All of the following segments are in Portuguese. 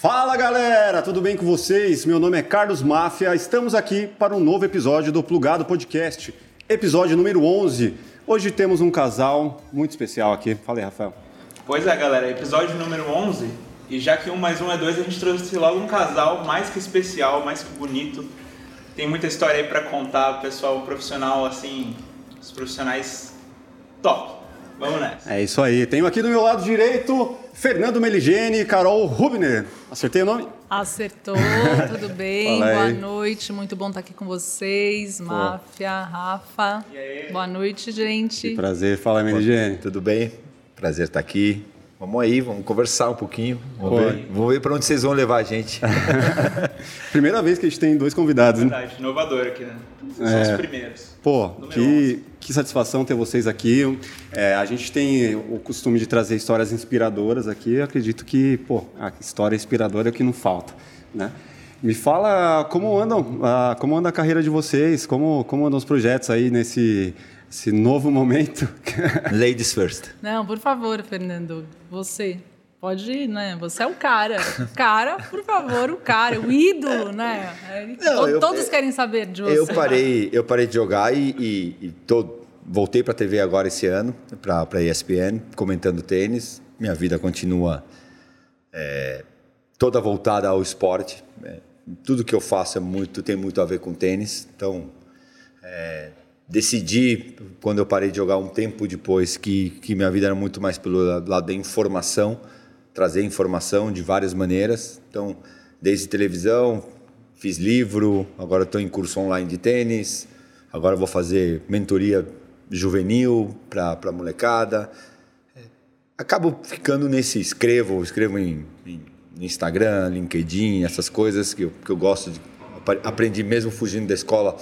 Fala galera, tudo bem com vocês? Meu nome é Carlos Máfia, estamos aqui para um novo episódio do Plugado Podcast, episódio número 11. Hoje temos um casal muito especial aqui. Fala aí, Rafael. Pois é, galera, episódio número 11. E já que um mais um é dois, a gente trouxe logo um casal mais que especial, mais que bonito. Tem muita história aí para contar, pessoal profissional, assim, os profissionais top. Vamos nessa. É isso aí. Tenho aqui do meu lado direito Fernando Meligeni e Carol Rubner. Acertei o nome? Acertou, tudo bem? Boa noite, muito bom estar aqui com vocês. Máfia, Rafa. Boa noite, gente. Que prazer, fala Meligeni. Tudo bem? Prazer estar aqui. Vamos aí, vamos conversar um pouquinho. Vamos ver, vamos ver para onde vocês vão levar a gente. Primeira vez que a gente tem dois convidados. É verdade, né? inovador aqui, né? São é. os primeiros. Pô, que, que satisfação ter vocês aqui. É, a gente tem o costume de trazer histórias inspiradoras aqui. Eu acredito que, pô, a história inspiradora é o que não falta, né? Me fala como andam, como anda a carreira de vocês, como, como andam os projetos aí nesse esse novo momento. Ladies first. Não, por favor, Fernando, você. Pode ir, né? Você é o cara. Cara, por favor, o cara, o ídolo, né? Não, eu, Todos querem saber de você. Eu parei, eu parei de jogar e, e, e tô, voltei para a TV agora esse ano, para a ESPN, comentando tênis. Minha vida continua é, toda voltada ao esporte. É, tudo que eu faço é muito, tem muito a ver com tênis. Então, é, decidi, quando eu parei de jogar um tempo depois, que, que minha vida era muito mais pelo lado da informação, trazer informação de várias maneiras. Então, desde televisão, fiz livro, agora estou em curso online de tênis, agora vou fazer mentoria juvenil para molecada. Acabo ficando nesse, escrevo, escrevo em, em Instagram, LinkedIn, essas coisas que eu, que eu gosto de. Aprendi mesmo fugindo da escola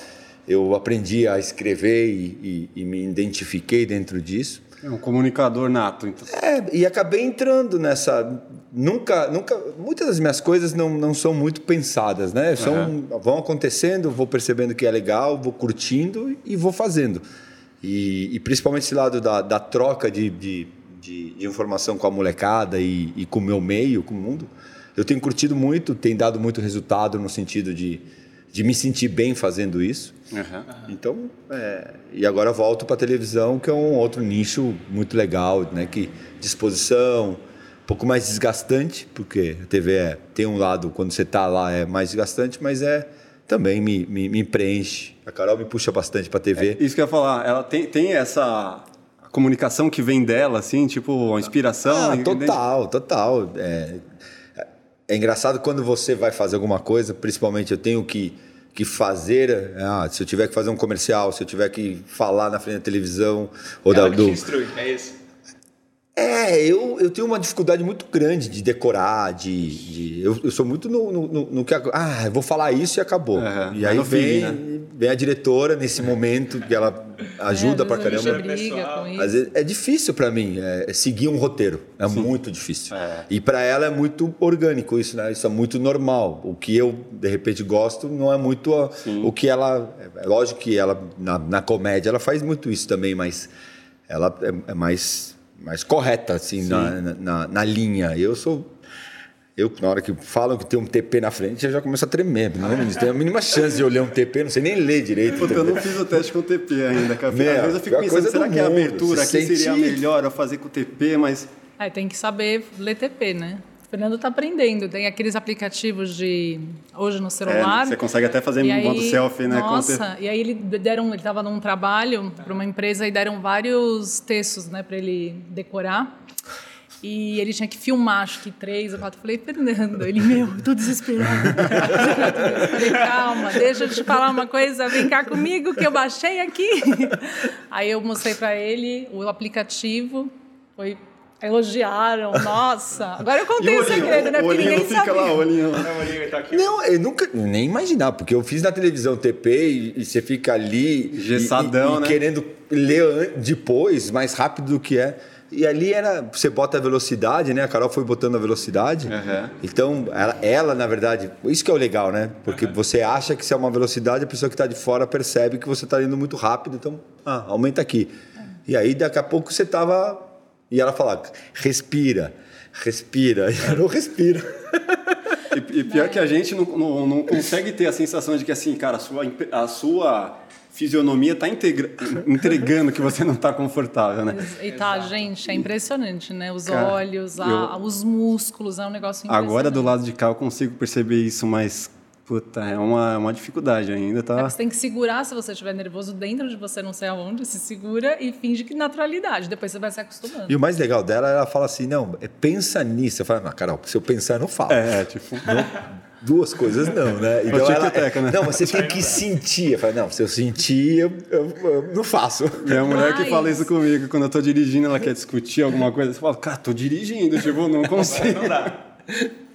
eu aprendi a escrever e, e, e, me identifiquei dentro disso. É um comunicador nato, então. É, e acabei entrando nessa. Nunca, nunca. Muitas das minhas coisas não, não são muito pensadas, né? São, uhum. Vão acontecendo, vou percebendo que é legal, vou curtindo e vou fazendo. E, e principalmente esse lado da, da troca de, de, de, de, informação com a molecada e, e com o meu meio, com o mundo, eu tenho curtido muito, tem dado muito resultado no sentido de de me sentir bem fazendo isso. Uhum. Então, é, e agora volto para a televisão, que é um outro nicho muito legal, né? Que disposição, um pouco mais desgastante, porque a TV é, tem um lado, quando você está lá, é mais desgastante, mas é também me, me, me preenche. A Carol me puxa bastante para a TV. É, isso que eu ia falar, ela tem, tem essa comunicação que vem dela, assim, tipo, a inspiração? Ah, total, total. É, é engraçado quando você vai fazer alguma coisa, principalmente eu tenho que que fazer, ah, se eu tiver que fazer um comercial, se eu tiver que falar na frente da televisão ou Ela da, do... é isso. É, eu, eu tenho uma dificuldade muito grande de decorar, de, de eu, eu, sou muito no, no, no, que ah, eu vou falar isso e acabou. Uhum, e aí vem, né? vem a diretora nesse momento que ela ajuda é, pra caramba. Às vezes é difícil para mim é, é, seguir um roteiro, é Sim. muito difícil. É. E para ela é muito orgânico isso, né? Isso é muito normal. O que eu de repente gosto não é muito a, o que ela. É lógico que ela na, na comédia ela faz muito isso também, mas ela é, é mais mais correta, assim, na, na, na, linha. Eu sou. Eu, na hora que falam que tem um TP na frente, eu já começo a tremer. Não tem a mínima chance de olhar um TP, não sei nem ler direito. Puta, eu não fiz o teste com o TP ainda, cara. Às vezes eu fico pensando, será que a abertura aqui seria melhor eu fazer com o TP, mas. É, tem que saber ler TP, né? O Fernando está aprendendo. Tem aqueles aplicativos de hoje no celular. É, você consegue até fazer um modo selfie, né? Nossa, e aí ele deram, ele estava num trabalho para uma empresa e deram vários textos, né, para ele decorar. E ele tinha que filmar, acho que três ou quatro. Eu falei, Fernando, ele, meu, tô desesperado. eu falei, calma, deixa eu te falar uma coisa, vem cá comigo que eu baixei aqui. Aí eu mostrei para ele o aplicativo, foi Elogiaram, nossa. Agora eu contei o, segredo, né? Porque ninguém fica lá, o olhinho lá. Não, eu nunca nem imaginar, porque eu fiz na televisão TP e, e você fica ali. Gessadão, e, e, né? querendo ler depois, mais rápido do que é. E ali era. Você bota a velocidade, né? A Carol foi botando a velocidade. Uhum. Então, ela, ela, na verdade. Isso que é o legal, né? Porque uhum. você acha que se é uma velocidade, a pessoa que está de fora percebe que você está indo muito rápido. Então, ah, aumenta aqui. Uhum. E aí, daqui a pouco, você estava e ela falava, respira, respira. E eu não respiro. E, e pior que a gente não, não, não, consegue ter a sensação de que, assim, cara, a sua, a sua fisionomia está entregando que você não está confortável, né? E tá, gente, é impressionante, né? Os cara, olhos, a, eu, os músculos, é um negócio impressionante. Agora, do lado de cá, eu consigo perceber isso, mas Puta, é uma, uma dificuldade ainda, tá? É você tem que segurar se você estiver nervoso dentro de você, não sei aonde, se segura e finge que naturalidade. Depois você vai se acostumando. E o mais legal dela, ela fala assim: não, é, pensa nisso. Eu falo, ah, Carol, se eu pensar, eu não falo. É, tipo. Não, duas coisas não, né? Então ela, é, né? Não, você tem que sentir. Eu falo, não, se eu sentir, eu, eu, eu não faço. Minha mulher Mas... que fala isso comigo, quando eu tô dirigindo, ela quer discutir alguma coisa, você fala, cara, tô dirigindo, tipo, não consigo. não dá.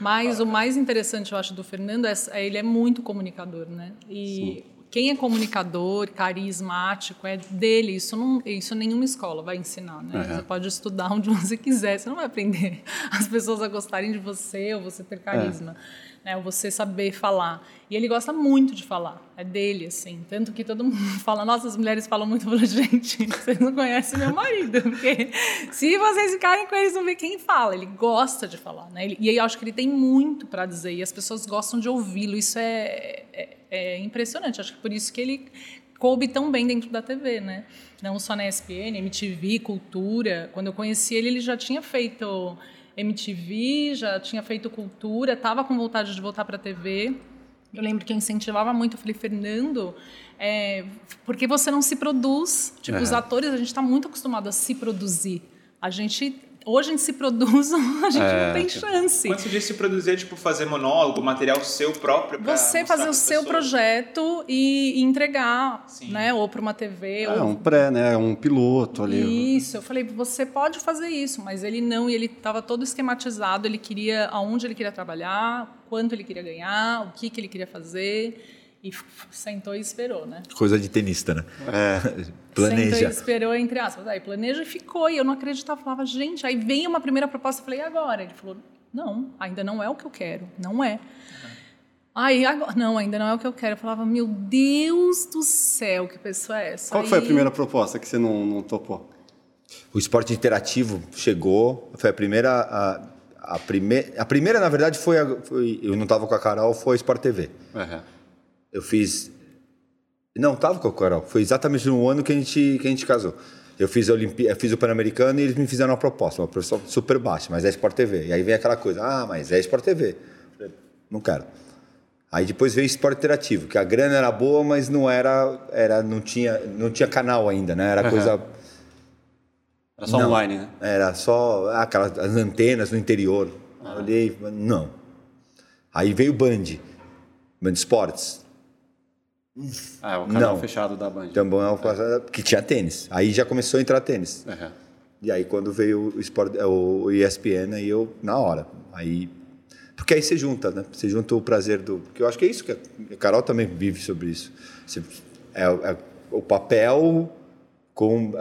Mas o mais interessante, eu acho, do Fernando é, é ele é muito comunicador, né? E Sim. quem é comunicador, carismático, é dele. Isso não, isso nenhuma escola vai ensinar, né? Uhum. Você pode estudar onde você quiser, você não vai aprender as pessoas a gostarem de você ou você ter carisma. É né? Você saber falar. E ele gosta muito de falar, é dele, assim. Tanto que todo mundo fala, nossa, as mulheres falam muito, falo, gente, vocês não conhecem meu marido, porque se vocês ficarem com eles, não vê quem fala. Ele gosta de falar, né? E eu acho que ele tem muito para dizer, e as pessoas gostam de ouvi-lo. Isso é, é, é impressionante. Acho que por isso que ele coube tão bem dentro da TV, né? Não só na ESPN, MTV, Cultura. Quando eu conheci ele, ele já tinha feito MTV, já tinha feito cultura, estava com vontade de voltar para a TV. Eu lembro que eu incentivava muito, eu falei, Fernando, é, por que você não se produz? Tipo, uhum. os atores, a gente está muito acostumado a se produzir. A gente hoje a gente se produz, a gente é, não tem chance. Quando você diz se produzir, é tipo fazer monólogo, material seu próprio. Você fazer o seu projeto e, entregar, Sim. né? Ou para uma TV. É, ou... um pré, né? Um piloto ali. Isso, eu falei, você pode fazer isso, mas ele não, e ele estava todo esquematizado, ele queria aonde ele queria trabalhar, quanto ele queria ganhar, o que, que ele queria fazer. E sentou e esperou, né? Coisa de tenista, né? É. planeja. Sentou e esperou, entre aspas. Aí planeja e ficou. E eu não acreditava. Falava, gente, aí vem uma primeira proposta. Eu falei, e agora? Ele falou, não, ainda não é o que eu quero. Não é. Uhum. Aí, agora, não, ainda não é o que eu quero. Eu falava, meu Deus do céu, que pessoa é essa? Qual aí... foi a primeira proposta que você não, não topou? O esporte interativo chegou, foi a primeira. A, a, prime, a primeira, na verdade, foi, a, foi Eu não estava com a Carol, foi a Sport TV. Uhum. Eu fiz. Não, tava com a Carol. Foi exatamente no ano que a gente, que a gente casou. Eu fiz, a Olimpí... fiz o Pan-Americano e eles me fizeram uma proposta, uma proposta super baixa, mas é Sport TV. E aí vem aquela coisa, ah, mas é Sport TV. não quero. Aí depois veio Esporte Interativo, que a grana era boa, mas não era, era não tinha, não tinha canal ainda, né? Era uhum. coisa era só não, online, né? Era só ah, aquelas antenas no interior. Uhum. Olhei, não. Aí veio Band, Band Esportes. Ah, é o canal não. fechado da Band. Também é. que tinha tênis. Aí já começou a entrar tênis. Uhum. E aí quando veio o, Sport, o ESPN, aí eu, na hora. Aí, porque aí você junta, né? Você junta o prazer do... Porque eu acho que é isso que a Carol também vive sobre isso. Você, é, é o papel com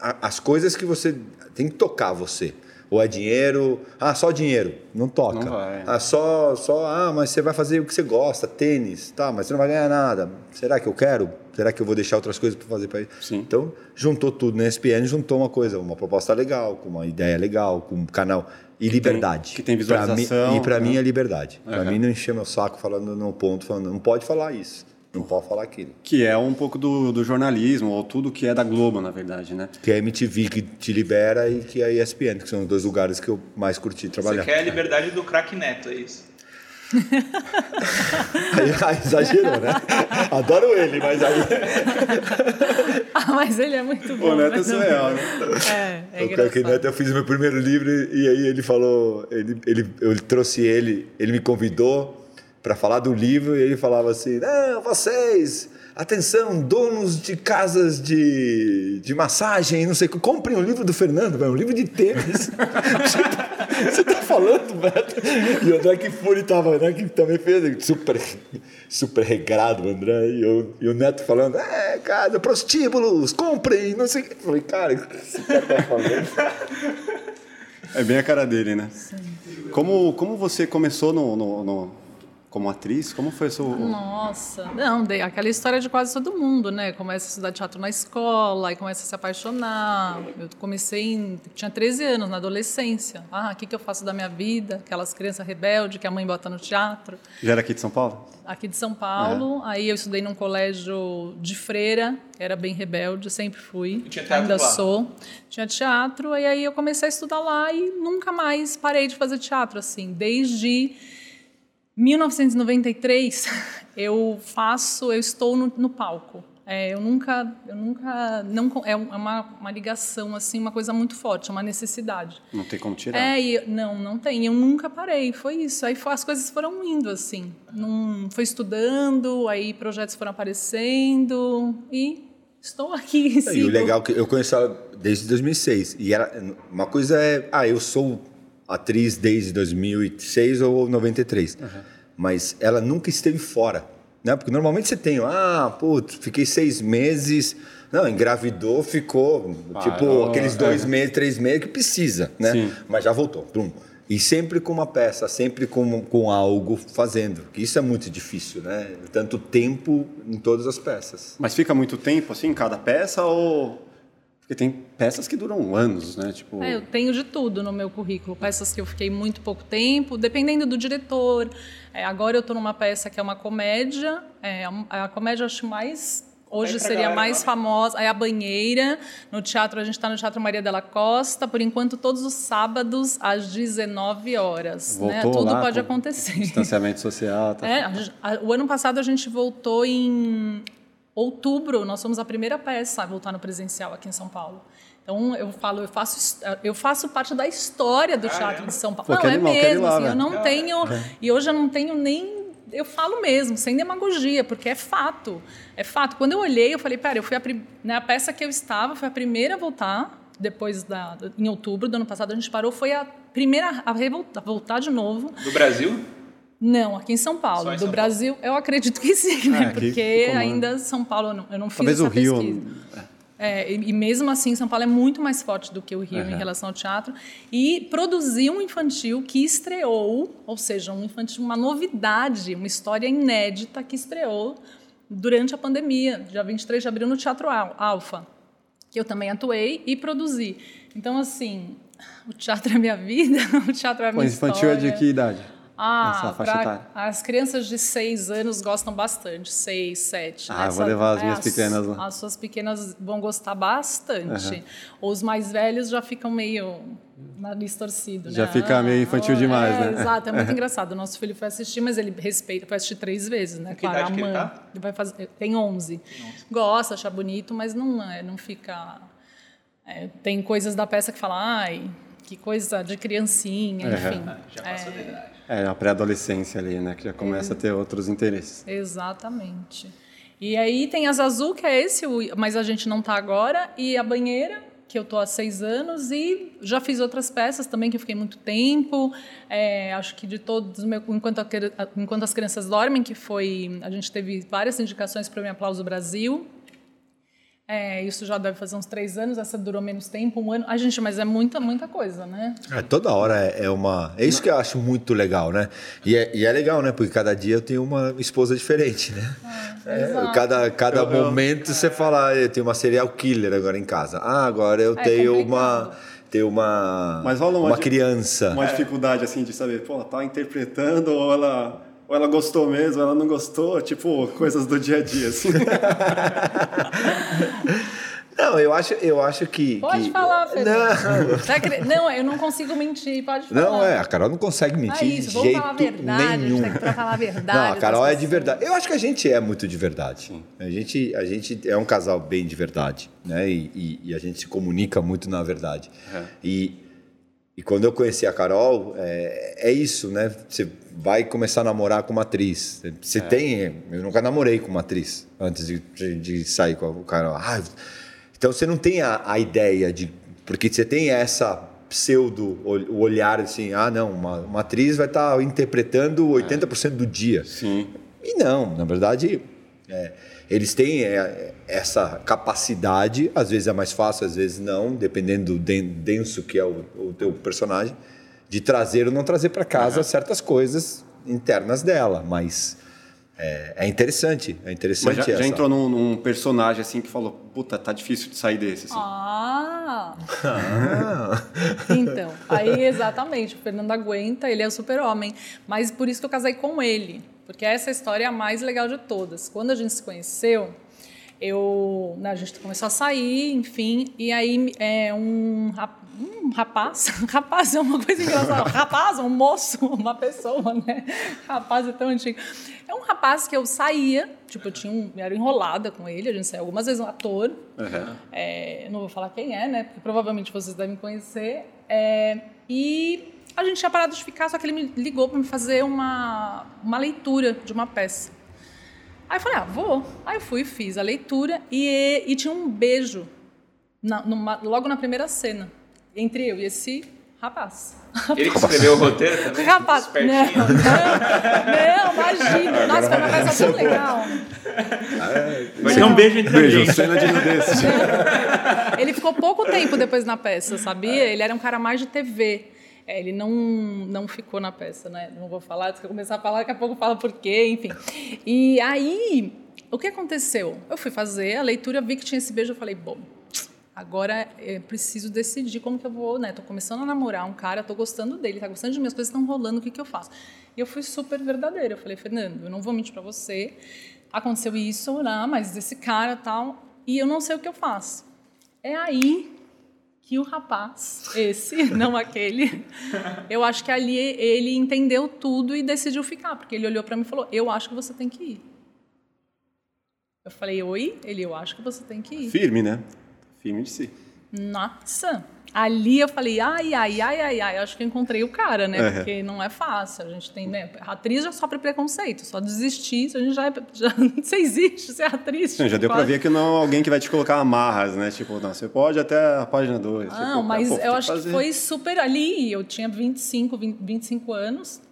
as coisas que você tem que tocar você. Ou é dinheiro, ah, só dinheiro, não toca. Não vai. Ah, só, só, ah, mas você vai fazer o que você gosta, tênis, tá, mas você não vai ganhar nada. Será que eu quero? Será que eu vou deixar outras coisas para fazer para isso? Sim. Então, juntou tudo na ESPN, juntou uma coisa, uma proposta legal, com uma ideia legal, com um canal e que liberdade. Tem, que tem visualização. Pra mim, e para né? mim é liberdade. Uhum. Para mim não encher meu saco falando no ponto, falando, não pode falar isso. Não pode falar aquilo. Que é um pouco do, do, jornalismo, ou tudo que é da Globo, na verdade, né? Que é a MTV que te libera e que é a ESPN, que são os dois lugares que eu mais curti trabalhar. Você quer a liberdade do craque Neto, é isso? aí, aí, exagerou, né? Adoro ele, mas aí. ah, mas ele é muito bom. O Neto é surreal, né? É, é o Crack Neto, eu fiz meu primeiro livro e aí ele falou, ele, ele, eu trouxe ele, ele me convidou para falar do livro e ele falava assim: Não, vocês, atenção, donos de casas de, de massagem, não sei o que, comprem o um livro do Fernando, um livro de tênis. Você tá falando, velho? E o André que foi, tava, né, que também fez super, super regrado, o André, e, eu, e o Neto falando: É, cara, prostíbulos, comprem, não sei o que. Eu falei, cara, o que cara tá falando? É bem a cara dele, né? Como, como você começou no, no, no como atriz? Como foi o seu... Nossa, não, de- aquela história de quase todo mundo, né? Começa a estudar teatro na escola, aí começa a se apaixonar. Eu comecei, em, tinha 13 anos, na adolescência. Ah, o que, que eu faço da minha vida? Aquelas crianças rebeldes que a mãe bota no teatro. Já era aqui de São Paulo? Aqui de São Paulo, aí eu estudei num colégio de freira, era bem rebelde, sempre fui. E tinha teatro Ainda lá? sou. Tinha teatro, e aí eu comecei a estudar lá e nunca mais parei de fazer teatro, assim. Desde 1993 eu faço, eu estou no, no palco. É, eu nunca, eu nunca, não con- é uma, uma ligação assim, uma coisa muito forte, é uma necessidade. Não tem como tirar. É, e, não, não tem. Eu nunca parei. Foi isso. Aí foi- as coisas foram indo assim. Não, foi estudando, aí projetos foram aparecendo e estou aqui. E sigo. o legal é que eu conheço ela desde 2006. E era, uma coisa é, ah, eu sou atriz desde 2006 ou 93. Mas ela nunca esteve fora. Né? Porque normalmente você tem, ah, putz, fiquei seis meses. Não, engravidou, ficou tipo Parou, aqueles é. dois meses, três meses que precisa, né? Sim. Mas já voltou. Plum. E sempre com uma peça, sempre com, com algo fazendo. Que isso é muito difícil, né? Tanto tempo em todas as peças. Mas fica muito tempo, assim, em cada peça ou... Porque tem peças que duram anos, né? Tipo... É, eu tenho de tudo no meu currículo. Peças que eu fiquei muito pouco tempo, dependendo do diretor. É, agora eu estou numa peça que é uma comédia. É, a, a comédia eu acho mais. Hoje seria galera, mais famosa. É a Banheira. No teatro, a gente está no Teatro Maria della Costa. Por enquanto, todos os sábados, às 19 horas. né? Voltou Tudo lá pode acontecer. Distanciamento social, tá? É, a a- o ano passado a gente voltou em outubro, nós fomos a primeira peça a voltar no presencial aqui em São Paulo. Então eu falo, eu faço, eu faço parte da história do Caramba. teatro de São Paulo. Pô, não, é animal, mesmo, lá, assim, eu velho. não tenho e hoje eu não tenho nem eu falo mesmo, sem demagogia, porque é fato. É fato. Quando eu olhei, eu falei, pera, eu fui a, né, a peça que eu estava foi a primeira a voltar depois da em outubro do ano passado a gente parou, foi a primeira a revoltar, voltar de novo. Do Brasil? Não, aqui em São Paulo. Em do São Brasil, eu acredito que sim, né? Ah, Porque ficou, né? ainda São Paulo, eu não, eu não fiz Talvez essa o Rio... pesquisa. É, e, e mesmo assim, São Paulo é muito mais forte do que o Rio em Uhum. relação ao teatro. E produziu um infantil que estreou, ou seja, um infantil, uma novidade, uma história inédita que estreou durante a pandemia, dia 23 de abril, no Teatro Al- Alfa, que eu também atuei e produzi. Então, assim, o teatro é minha vida, o teatro é a Pô, minha infantil é de história. que idade? Ah, Essa faixa pra- etária. as crianças de 6 anos gostam bastante, 6, 7. Ah, eu vou levar as minhas pequenas lá. As suas pequenas vão gostar bastante. Os mais velhos já ficam meio nariz torcido, Já né? fica meio infantil demais, é, né? Exato, é muito engraçado. O nosso filho foi assistir, mas ele respeita, foi assistir três vezes, né? Que idade a que ele mãe. tá? Ele vai fazer, tem 11. Gosta, acha bonito, mas não, é, não fica... é, tem coisas da peça que fala, ai, que coisa de criancinha, Uhum. enfim. Já passou da idade. É, a pré-adolescência ali, né? Que já começa a ter outros interesses. Exatamente. E aí tem as azul, que é esse, mas a gente não tá agora, e a banheira, que eu tô há seis anos, e já fiz outras peças também que eu fiquei muito tempo. É, acho que de todos, meu, enquanto, a enquanto as crianças dormem, que foi. A gente teve várias indicações para o Aplauso Brasil. É, isso já deve fazer uns três anos, essa durou menos tempo, um ano. Ai, gente, mas é muita, muita coisa, né? É, toda hora é, é uma. É isso que eu acho muito legal, né? E é, e é legal, né? Porque cada dia eu tenho uma esposa diferente, né? É, exato. cada cada Eu- eu- momento você fala, ah, eu tenho uma serial killer agora em casa. Ah, agora eu É tenho complicado. uma. Tenho uma. Uma uma criança. Uma dificuldade, assim, de saber, pô, tá interpretando ou ela... Ou ela gostou mesmo, ela não gostou, tipo, coisas do dia a dia, assim. Não, eu acho, eu acho que. Pode que- falar, Fernando. Não, acre- Não, eu não consigo mentir, pode falar. não é, a Carol não consegue mentir É isso, de vamos jeito falar a verdade, a nenhum. gente tem que pra falar a verdade. Não, a Carol é de verdade. Eu acho que a gente é muito de verdade. A gente, a gente é um casal bem de verdade, né? E, e- e a gente se comunica muito na verdade. E, e quando eu conheci a Carol, é, é isso, né? Você vai começar a namorar com uma atriz. Você tem. Eu nunca namorei com uma atriz antes de, de, de sair com a Carol. Ah, então você não tem a, a ideia de. Porque você tem essa pseudo o olhar assim, ah, não, uma, uma atriz vai estar interpretando 80% do dia. Sim. E não, na verdade, é, eles têm é, essa capacidade, às vezes é mais fácil, às vezes não, dependendo do den- denso que é o, o teu personagem, de trazer ou não trazer para casa certas coisas internas dela, mas é, é interessante, é interessante Mas já, já essa. entrou num, num personagem assim que falou, puta, tá difícil de sair desse. Assim. Ah! Ah, Então, aí exatamente, o Fernando aguenta, ele é o super-homem. Mas por isso que eu casei com ele. Porque essa história é a mais legal de todas. Quando a gente se conheceu, eu, né, a gente começou a sair, enfim, e aí é, um, um rapaz, rapaz é uma coisa engraçada, rapaz, um moço, uma pessoa, né? Rapaz é tão antigo. É um rapaz que eu saía, tipo, eu tinha um, eu era enrolada com ele, a gente saiu algumas vezes, um ator, Uhum. é, não vou falar quem é, né? Porque provavelmente vocês devem conhecer. É, e a gente tinha parado de ficar, só que ele me ligou para me fazer uma, uma leitura de uma peça. Aí eu falei, ah, vou. Aí eu fui, fiz a leitura e, e tinha um beijo na- numa- logo na primeira cena, entre eu e esse rapaz. Ele que escreveu o roteiro também? Rapaz, não, não, não, imagina. Nossa, foi uma peça tão legal. Vai ter um beijo entre Beijo, amigos. cena de nudez. Ele ficou pouco tempo depois na peça, sabia? Ele era um cara mais de TV. É, ele não, não ficou na peça, né? Não vou falar, se eu começar a falar, daqui a pouco fala por quê, enfim. E aí, o que aconteceu? Eu fui fazer a leitura, vi que tinha esse beijo, eu falei, bom, agora eu preciso decidir como que eu vou, né? Tô começando a namorar um cara, tô gostando dele, tá gostando de mim, as coisas estão rolando, o que que eu faço? E eu fui super verdadeira, eu falei, Fernando, eu não vou mentir para você, aconteceu isso, né? Mas esse cara tal, e eu não sei o que eu faço. É aí que o rapaz, esse, não aquele, eu acho que ali ele entendeu tudo e decidiu ficar, porque ele olhou para mim e falou: Eu acho que você tem que ir. Eu falei: Oi? Ele, eu acho que você tem que ir. Firme, né? Firme de si. Nossa! Ali eu falei, ai, ai, ai, ai, ai, acho que encontrei o cara, né? Uhum. Porque não é fácil. A gente tem, né? A atriz já sofre preconceito, só desistir, a gente já, é- já você existe, você é atriz. Sim, já deu pra quase. ver que não é alguém que vai te colocar amarras, né? Tipo, não, você pode até a página 2. Não, mas eu acho que foi super ali. Eu tinha 25, 20, 25 anos.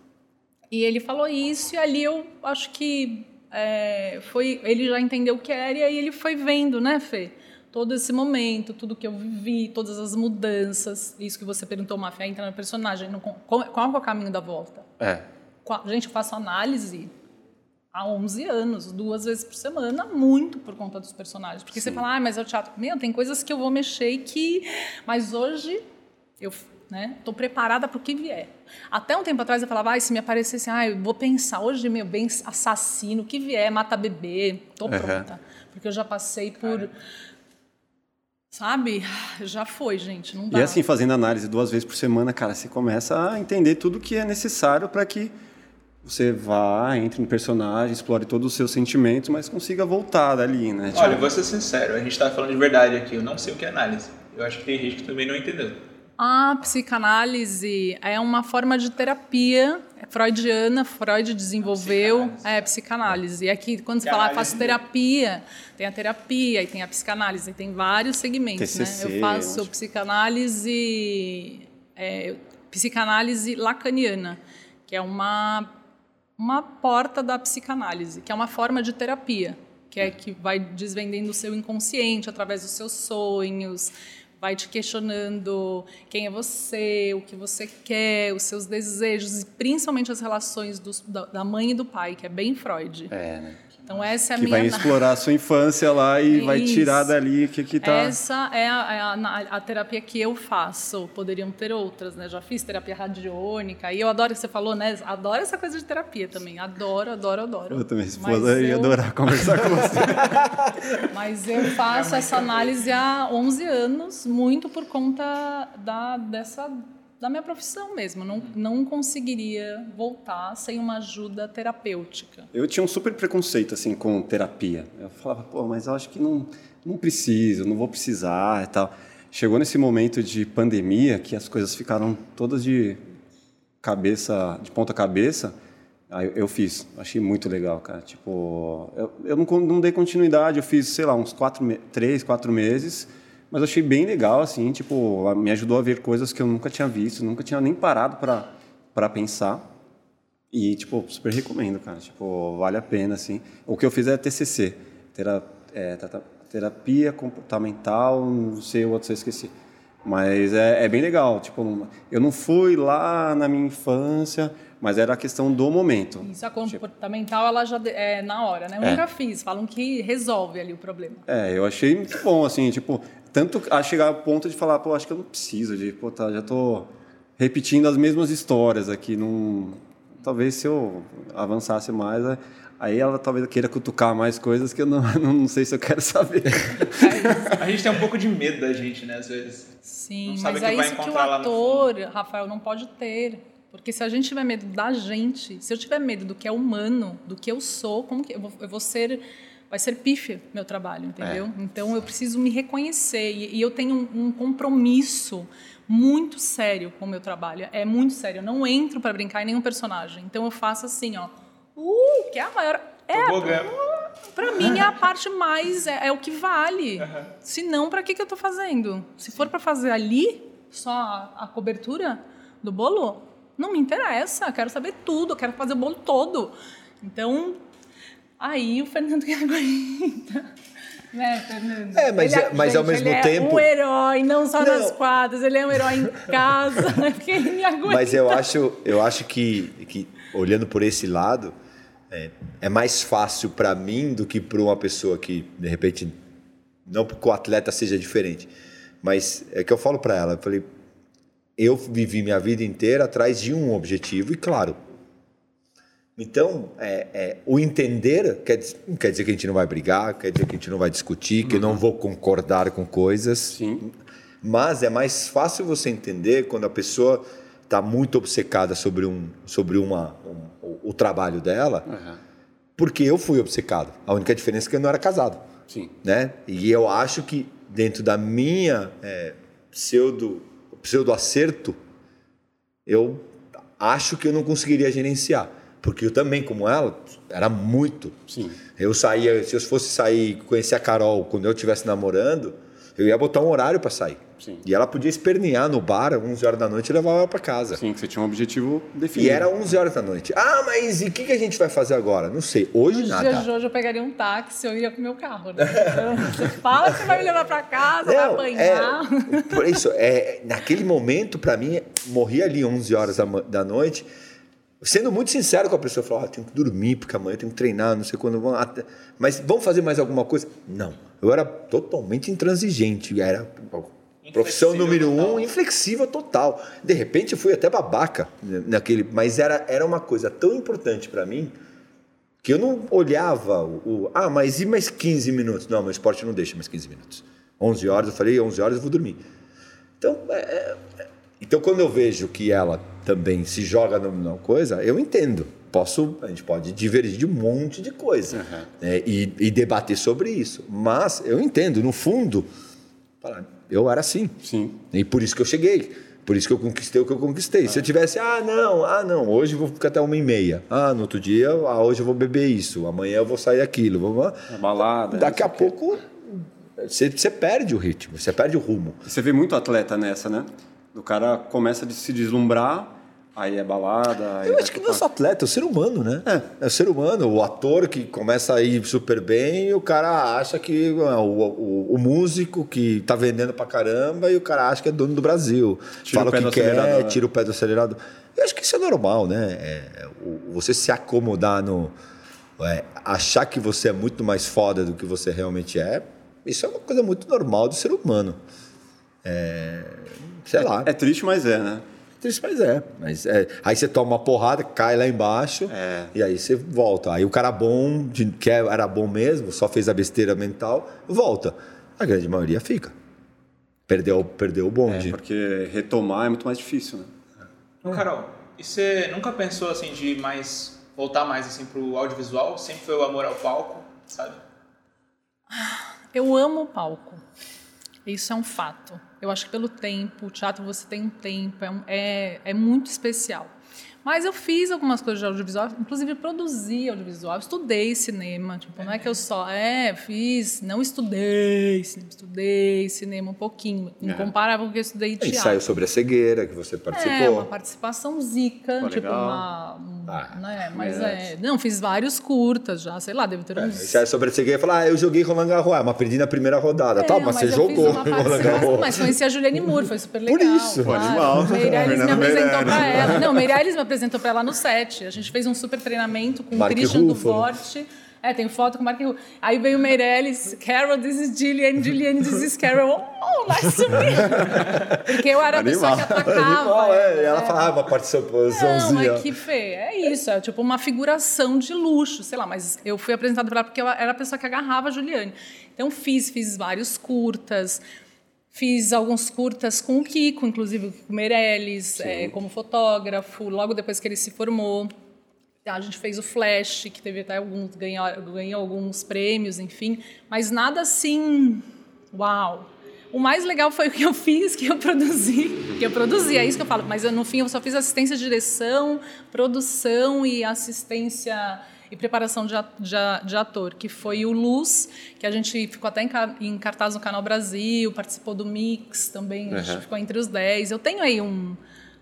E ele falou isso, e ali eu acho que é, foi. Ele já entendeu o que era, e aí ele foi vendo, né, Fê? Todo esse momento, tudo que eu vivi, todas as mudanças. Isso que você perguntou, Mafia, entra no personagem. no- qual, qual é o caminho da volta? É. Qual- gente, eu faço análise há 11 anos, duas vezes por semana, muito por conta dos personagens. Porque você fala, ah, mas é o teatro. Meu, tem coisas que eu vou mexer e que. Mas hoje eu né, tô preparada para o que vier. Até um tempo atrás eu falava, ah, se me aparecesse, ah, eu vou pensar, hoje, meu, bem assassino, o que vier, mata bebê, tô pronta. Porque eu já passei por. Sabe? Já foi, gente. Não dá. E assim, fazendo análise duas vezes por semana, cara, você começa a entender tudo que é necessário para que você vá, entre no personagem, explore todos os seus sentimentos, mas consiga voltar dali, né? Olha, Tipo, vou ser sincero, a gente tá falando de verdade aqui, eu não sei o que é análise. Eu acho que tem gente que também não entendeu. A psicanálise é uma forma de terapia freudiana, Freud desenvolveu Psicanálise. é psicanálise. E aqui, quando você fala, "Ah, análise faço terapia, tem a terapia e tem a psicanálise, e tem vários segmentos, TCC, né? Eu faço psicanálise, é, psicanálise lacaniana, que é uma uma porta da psicanálise, que é uma forma de terapia, que é que vai desvendando o seu inconsciente através dos seus sonhos, vai te questionando quem é você, o que você quer, os seus desejos e principalmente as relações dos- da, da mãe e do pai, que é bem Freud. é, né? Então essa é a Que minha vai explorar a sua infância lá e vai Isso. tirar dali o que que tá... Essa é a, é a- a terapia que eu faço. Poderiam ter outras, né? Já fiz terapia radiônica. E eu adoro, você falou, né? Adoro essa coisa de terapia também. Adoro, adoro, adoro. Eu também, Mas esposa, ia eu- adorar conversar com você. Mas eu faço essa análise há 11 anos, muito por conta da, dessa, da minha profissão mesmo. Não, não conseguiria voltar sem uma ajuda terapêutica. Eu tinha um super preconceito assim com terapia. Eu falava, pô, mas eu acho que não, não preciso, não vou precisar e tal. Chegou nesse momento de pandemia que as coisas ficaram todas de cabeça, de ponta cabeça. Aí eu fiz, achei muito legal, cara. Tipo, eu, eu não, não dei continuidade, eu fiz, sei lá, uns quatro, três, quatro meses, mas achei bem legal, assim, tipo, me ajudou a ver coisas que eu nunca tinha visto, nunca tinha nem parado para para pensar. E, tipo, super recomendo, cara. Tipo, vale a pena, assim. O que eu fiz é TCC. Tera, é, terapia comportamental, não sei o outro, eu esqueci. Mas é, é bem legal. Tipo, eu não fui lá na minha infância Mas era a questão do momento. Isso, a comportamental, ela já é na hora, né? Eu É. nunca fiz. Falam que resolve ali o problema. É, eu achei muito bom, assim, tipo, tanto a chegar ao ponto de falar, pô, acho que eu não preciso de, pô, tá, já tô repetindo as mesmas histórias aqui, não... Talvez se eu avançasse mais, é- aí ela talvez queira cutucar mais coisas que eu não, não sei se eu quero saber. A gente tem um pouco de medo da gente, né, às vezes. Sim, mas é isso que o ator, Rafael, não pode ter. Porque se a gente tiver medo da gente, se eu tiver medo do que é humano, do que eu sou, como que eu vou, eu vou ser. Vai ser pífio meu trabalho, entendeu? É. Então eu preciso me reconhecer. E, e eu tenho um, um compromisso muito sério com o meu trabalho. É muito sério. Eu não entro para brincar em nenhum personagem. Então eu faço assim, ó. Uh, que é a maior. É. Pra mim é a parte mais é, é o que vale. Se não, pra que que eu tô fazendo? Se for pra fazer ali só a, a cobertura do bolo, não me interessa. Eu quero saber tudo. Eu quero fazer o bolo todo. Então, aí o Fernando que aguenta. Né, Fernando? É, mas Ele é- mas ao mesmo ele tempo- É um herói, não só Não. nas quadras, ele é um herói em casa, né? Porque ele me aguenta. Mas eu acho, eu acho que, que olhando por esse lado, é, é mais fácil para mim do que para uma pessoa que, de repente, não porque o atleta seja diferente, mas é que eu falo para ela, eu falei, eu vivi minha vida inteira atrás de um objetivo e claro. Então, é, é, o entender quer não quer dizer que a gente não vai brigar, quer dizer que a gente não vai discutir, que eu não vou concordar com coisas. Sim. Mas é mais fácil você entender quando a pessoa está muito obcecada sobre, um, sobre uma, um- o, o trabalho dela, Aham. porque eu fui obcecado. A única diferença é que eu não era casado. Sim. Né? E eu acho que dentro da minha é, pseudo, pseudo acerto, eu acho que eu não conseguiria gerenciar. Porque eu também, como ela, era muito. Sim. Eu saía, se eu fosse sair, conhecer a Carol quando eu estivesse namorando, eu ia botar um horário para sair. Sim. E ela podia espernear no bar, 11 horas da noite, e levar ela para casa. Sim, que você tinha um objetivo E definido. era 11 horas da noite. Ah, mas e o que, que a gente vai fazer agora? Não sei. Hoje Nos nada. dias de hoje eu pegaria um táxi, eu iria com o meu carro. Né? Você fala que você vai me levar pra casa, vai Não, apanhar. é, por isso, é, naquele momento, para mim, morria ali 11 horas da, da noite, sendo muito sincero com a pessoa, falar, ah, tenho que dormir, porque amanhã eu tenho que treinar, não sei quando vão. Mas vamos fazer mais alguma coisa? Não. Eu era totalmente intransigente, era profissão Inflexível número total. um, inflexível total. De repente, eu fui até babaca naquele, mas era, era uma coisa tão importante para mim que eu não olhava o, o- ah, mas e mais 15 minutos? Não, meu esporte não deixa mais 15 minutos. 11 horas, eu falei, 11 horas eu vou dormir. Então, é- é- então quando eu vejo que ela também se joga numa coisa, eu entendo. Posso, a gente pode divergir de um monte de coisa né, e, e debater sobre isso. Mas eu entendo, no fundo, eu era assim. Sim. E por isso que eu cheguei. Por isso que eu conquistei o que eu conquistei. Se eu tivesse, ah, não, ah, não, hoje eu vou ficar até uma e meia. Ah, no outro dia, ah, hoje eu vou beber isso. Amanhã eu vou sair aquilo. Vou... Balada. Daqui a pouco, você, você perde o ritmo, você perde o rumo. Você vê muito atleta nessa, né? O cara começa a se deslumbrar, aí é balada. aí Eu acho que a não é só atleta, é o ser humano, né? É. o ser humano, o ator que começa a ir super bem e o cara acha que ah, o, o, o músico que tá vendendo pra caramba e o cara acha que é dono do Brasil. Tira Fala o o que quer, acelerador. tira o pé do acelerador. Eu acho que isso é normal, né? É, o- você se acomodar no. é, achar que você é muito mais foda do que você realmente é, isso é uma coisa muito normal do ser humano. É, sei lá. É triste, mas é, né? Triste, mas é. Mas é. Aí você toma uma porrada, cai lá embaixo, É. e aí você volta. Aí o cara bom, de- que é- era bom mesmo, só fez a besteira mental, volta. A grande maioria fica. Perdeu, perdeu o É, bonde. porque retomar é muito mais difícil, né? Carol, e você nunca pensou assim de mais voltar mais assim pro audiovisual? Sempre foi o amor ao palco, sabe? Eu amo o palco. Isso é um fato. Eu acho que pelo tempo, o teatro você tem um tempo, é, é, é muito especial. Mas eu fiz algumas coisas de audiovisual, inclusive produzi audiovisual, estudei cinema, tipo, não é que eu só, é, fiz, não estudei cinema, estudei cinema um pouquinho, incomparável com o que eu estudei Ensaio teatro. sobre a cegueira, que você É, participou. uma participação zica, Pô, tipo, legal. uma, um Ah, né? Mas é. Não, fiz vários curtas já, sei lá, deve ter uns. Se é sobre você ia falar, ah, eu joguei Roland Garros, ah, mas perdi na primeira rodada. É, tá, mas, você eu fiz jogou Roland Garros. Mas conheci a Juliane Moore, foi super legal. Por isso, claro. animal. Meirelles me Fernanda apresentou Meirelles. pra ela. Não, Meirelles me apresentou pra ela no set. A gente fez um super treinamento com o Mark Christian Ruffalo. Duforte. É, tem foto com o Mark Ruffalo. Aí veio o Meirelles, Carol, this is Gillian, Gillian, this is Carol. Oh, nice to meet. Porque eu era a pessoa que atacava. Animal, é. E ela é. falava, Não, participaçãozinha. é que Fê, é isso, é tipo uma figuração de luxo, sei lá, mas eu fui apresentada pra ela porque eu era a pessoa que agarrava a Juliane. Então fiz, fiz vários curtas, fiz alguns curtas com o Kiko, inclusive o Kiko Meirelles, é, como fotógrafo, logo depois que ele se formou. A gente fez o Flash, que teve até alguns, ganhou, ganhou alguns prêmios, enfim, mas nada assim, uau. O mais legal foi o que eu fiz, que eu produzi. Que eu produzi, é isso que eu falo. Mas eu, no fim eu só fiz assistência de direção, produção e assistência e preparação de, de ator, que foi o Luz, que a gente ficou até em, ca- em cartaz no Canal Brasil, participou do Mix também, a gente Uhum. ficou entre os 10. Eu tenho aí um.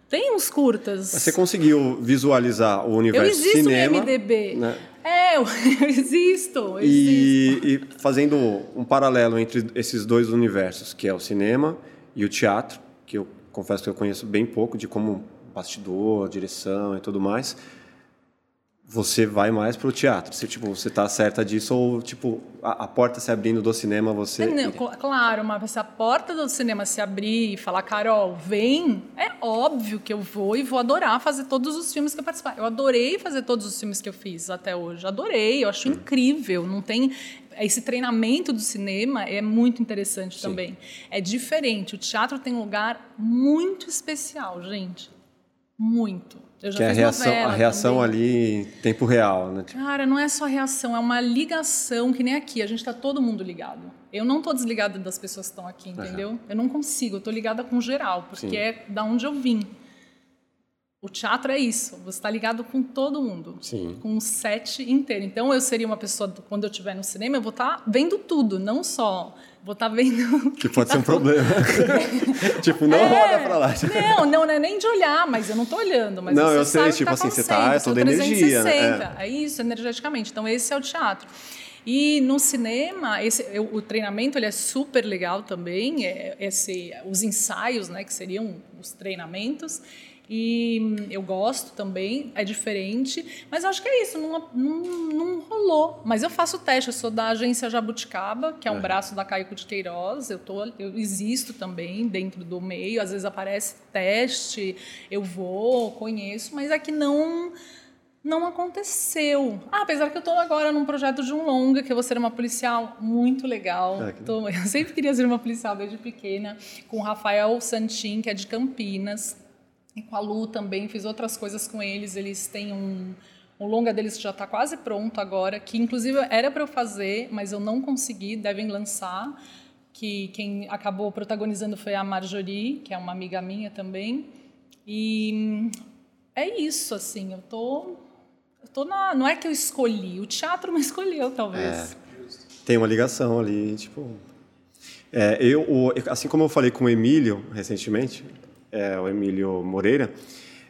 Tem uns curtas. Mas você conseguiu visualizar o eu universo existo cinema, no MDB. né? É, eu, eu existo. eu existo. E, e fazendo um paralelo entre esses dois universos, que é o cinema e o teatro, que eu confesso que eu conheço bem pouco de como bastidor, direção e tudo mais. Você vai mais pro teatro. Se tipo, você tá certa disso ou tipo a, a porta se abrindo do cinema, você É, não, cl- claro, mas se a porta do cinema se abrir e falar, Carol, vem, é óbvio que eu vou e vou adorar fazer todos os filmes que eu participar. Eu adorei fazer todos os filmes que eu fiz até hoje. Adorei, eu acho incrível. Não tem. Esse treinamento do cinema é muito interessante também. É diferente. O teatro tem um lugar muito especial, gente. Muito. Eu já que é a fiz reação, a reação também. ali em tempo real, né? Tipo, Cara, não é só reação, é uma ligação que nem aqui. A gente tá todo mundo ligado. Eu não tô desligada das pessoas que estão aqui, entendeu? Eu não consigo, eu tô ligada com geral, porque Sim. é da onde eu vim. O teatro é isso, você está ligado com todo mundo, Sim. com o set inteiro. Então eu seria uma pessoa, quando eu estiver no cinema, eu vou estar vendo tudo, não só. Vou estar vendo. que pode ser um problema. tipo, não É. olha pra lá. Não, não, não é nem de olhar, mas eu não tô olhando. Mas Não, você eu sei, sabe o que tipo tá assim, você tá- acontecendo, é toda energia, né? 360. É isso, energeticamente. Então, esse é o teatro. E no cinema, esse, eu- o treinamento ele é super legal também, é, esse, os ensaios, né, que seriam os treinamentos. E hum, eu gosto também, é diferente, mas eu acho que é isso, não, não, não rolou. Mas eu faço teste, eu sou da agência Jabuticaba, que é um braço da Caico de Queiroz, eu, tô, eu existo também dentro do meio, às vezes aparece teste, eu vou, conheço, mas é que não não aconteceu. Ah, apesar que eu estou agora num projeto de um longa, que eu vou ser uma policial. Muito legal. Que Tô- eu sempre queria ser uma policial desde pequena, com o Rafael Santin, que é de Campinas, e com a Lu também, fiz outras coisas com eles. Eles têm um. O longa deles já está quase pronto agora, que inclusive era para eu fazer, mas eu não consegui, devem lançar. Que quem acabou protagonizando foi a Marjorie, que é uma amiga minha também. E é isso, assim, eu tô. Eu tô na. Não é que eu escolhi, o teatro me escolheu, talvez. Tem uma ligação ali, tipo. É, eu, assim como eu falei com o Emílio recentemente, é, o Emílio Moreira,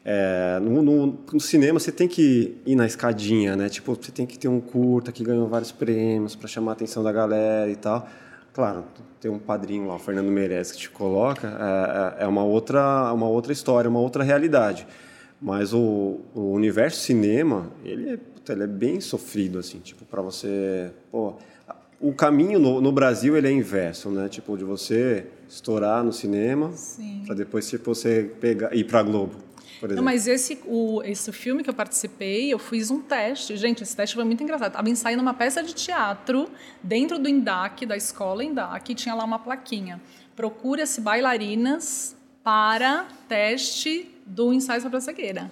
é, no, no- no cinema você tem que ir na escadinha, né? Tipo, você tem que ter um curta que ganhou vários prêmios para chamar a atenção da galera e tal. Claro, tem um padrinho lá, o Fernando Meirelles, que te coloca, é, é- é uma outra, uma outra história, uma outra realidade. Mas o, o universo cinema, ele é, puta, ele é bem sofrido, assim, tipo, para você... Pô, o caminho no, no Brasil, ele é inverso, né? Tipo, de você estourar no cinema, para depois, tipo, você pegar, ir pra Globo, por exemplo. Não, mas esse, o, esse filme que eu participei, eu fiz um teste. Gente, esse teste foi muito engraçado. Estava ensaiando uma peça de teatro dentro do INDAC, da escola INDAC, e tinha lá uma plaquinha. Procura-se bailarinas para teste do ensaio sobre a cegueira.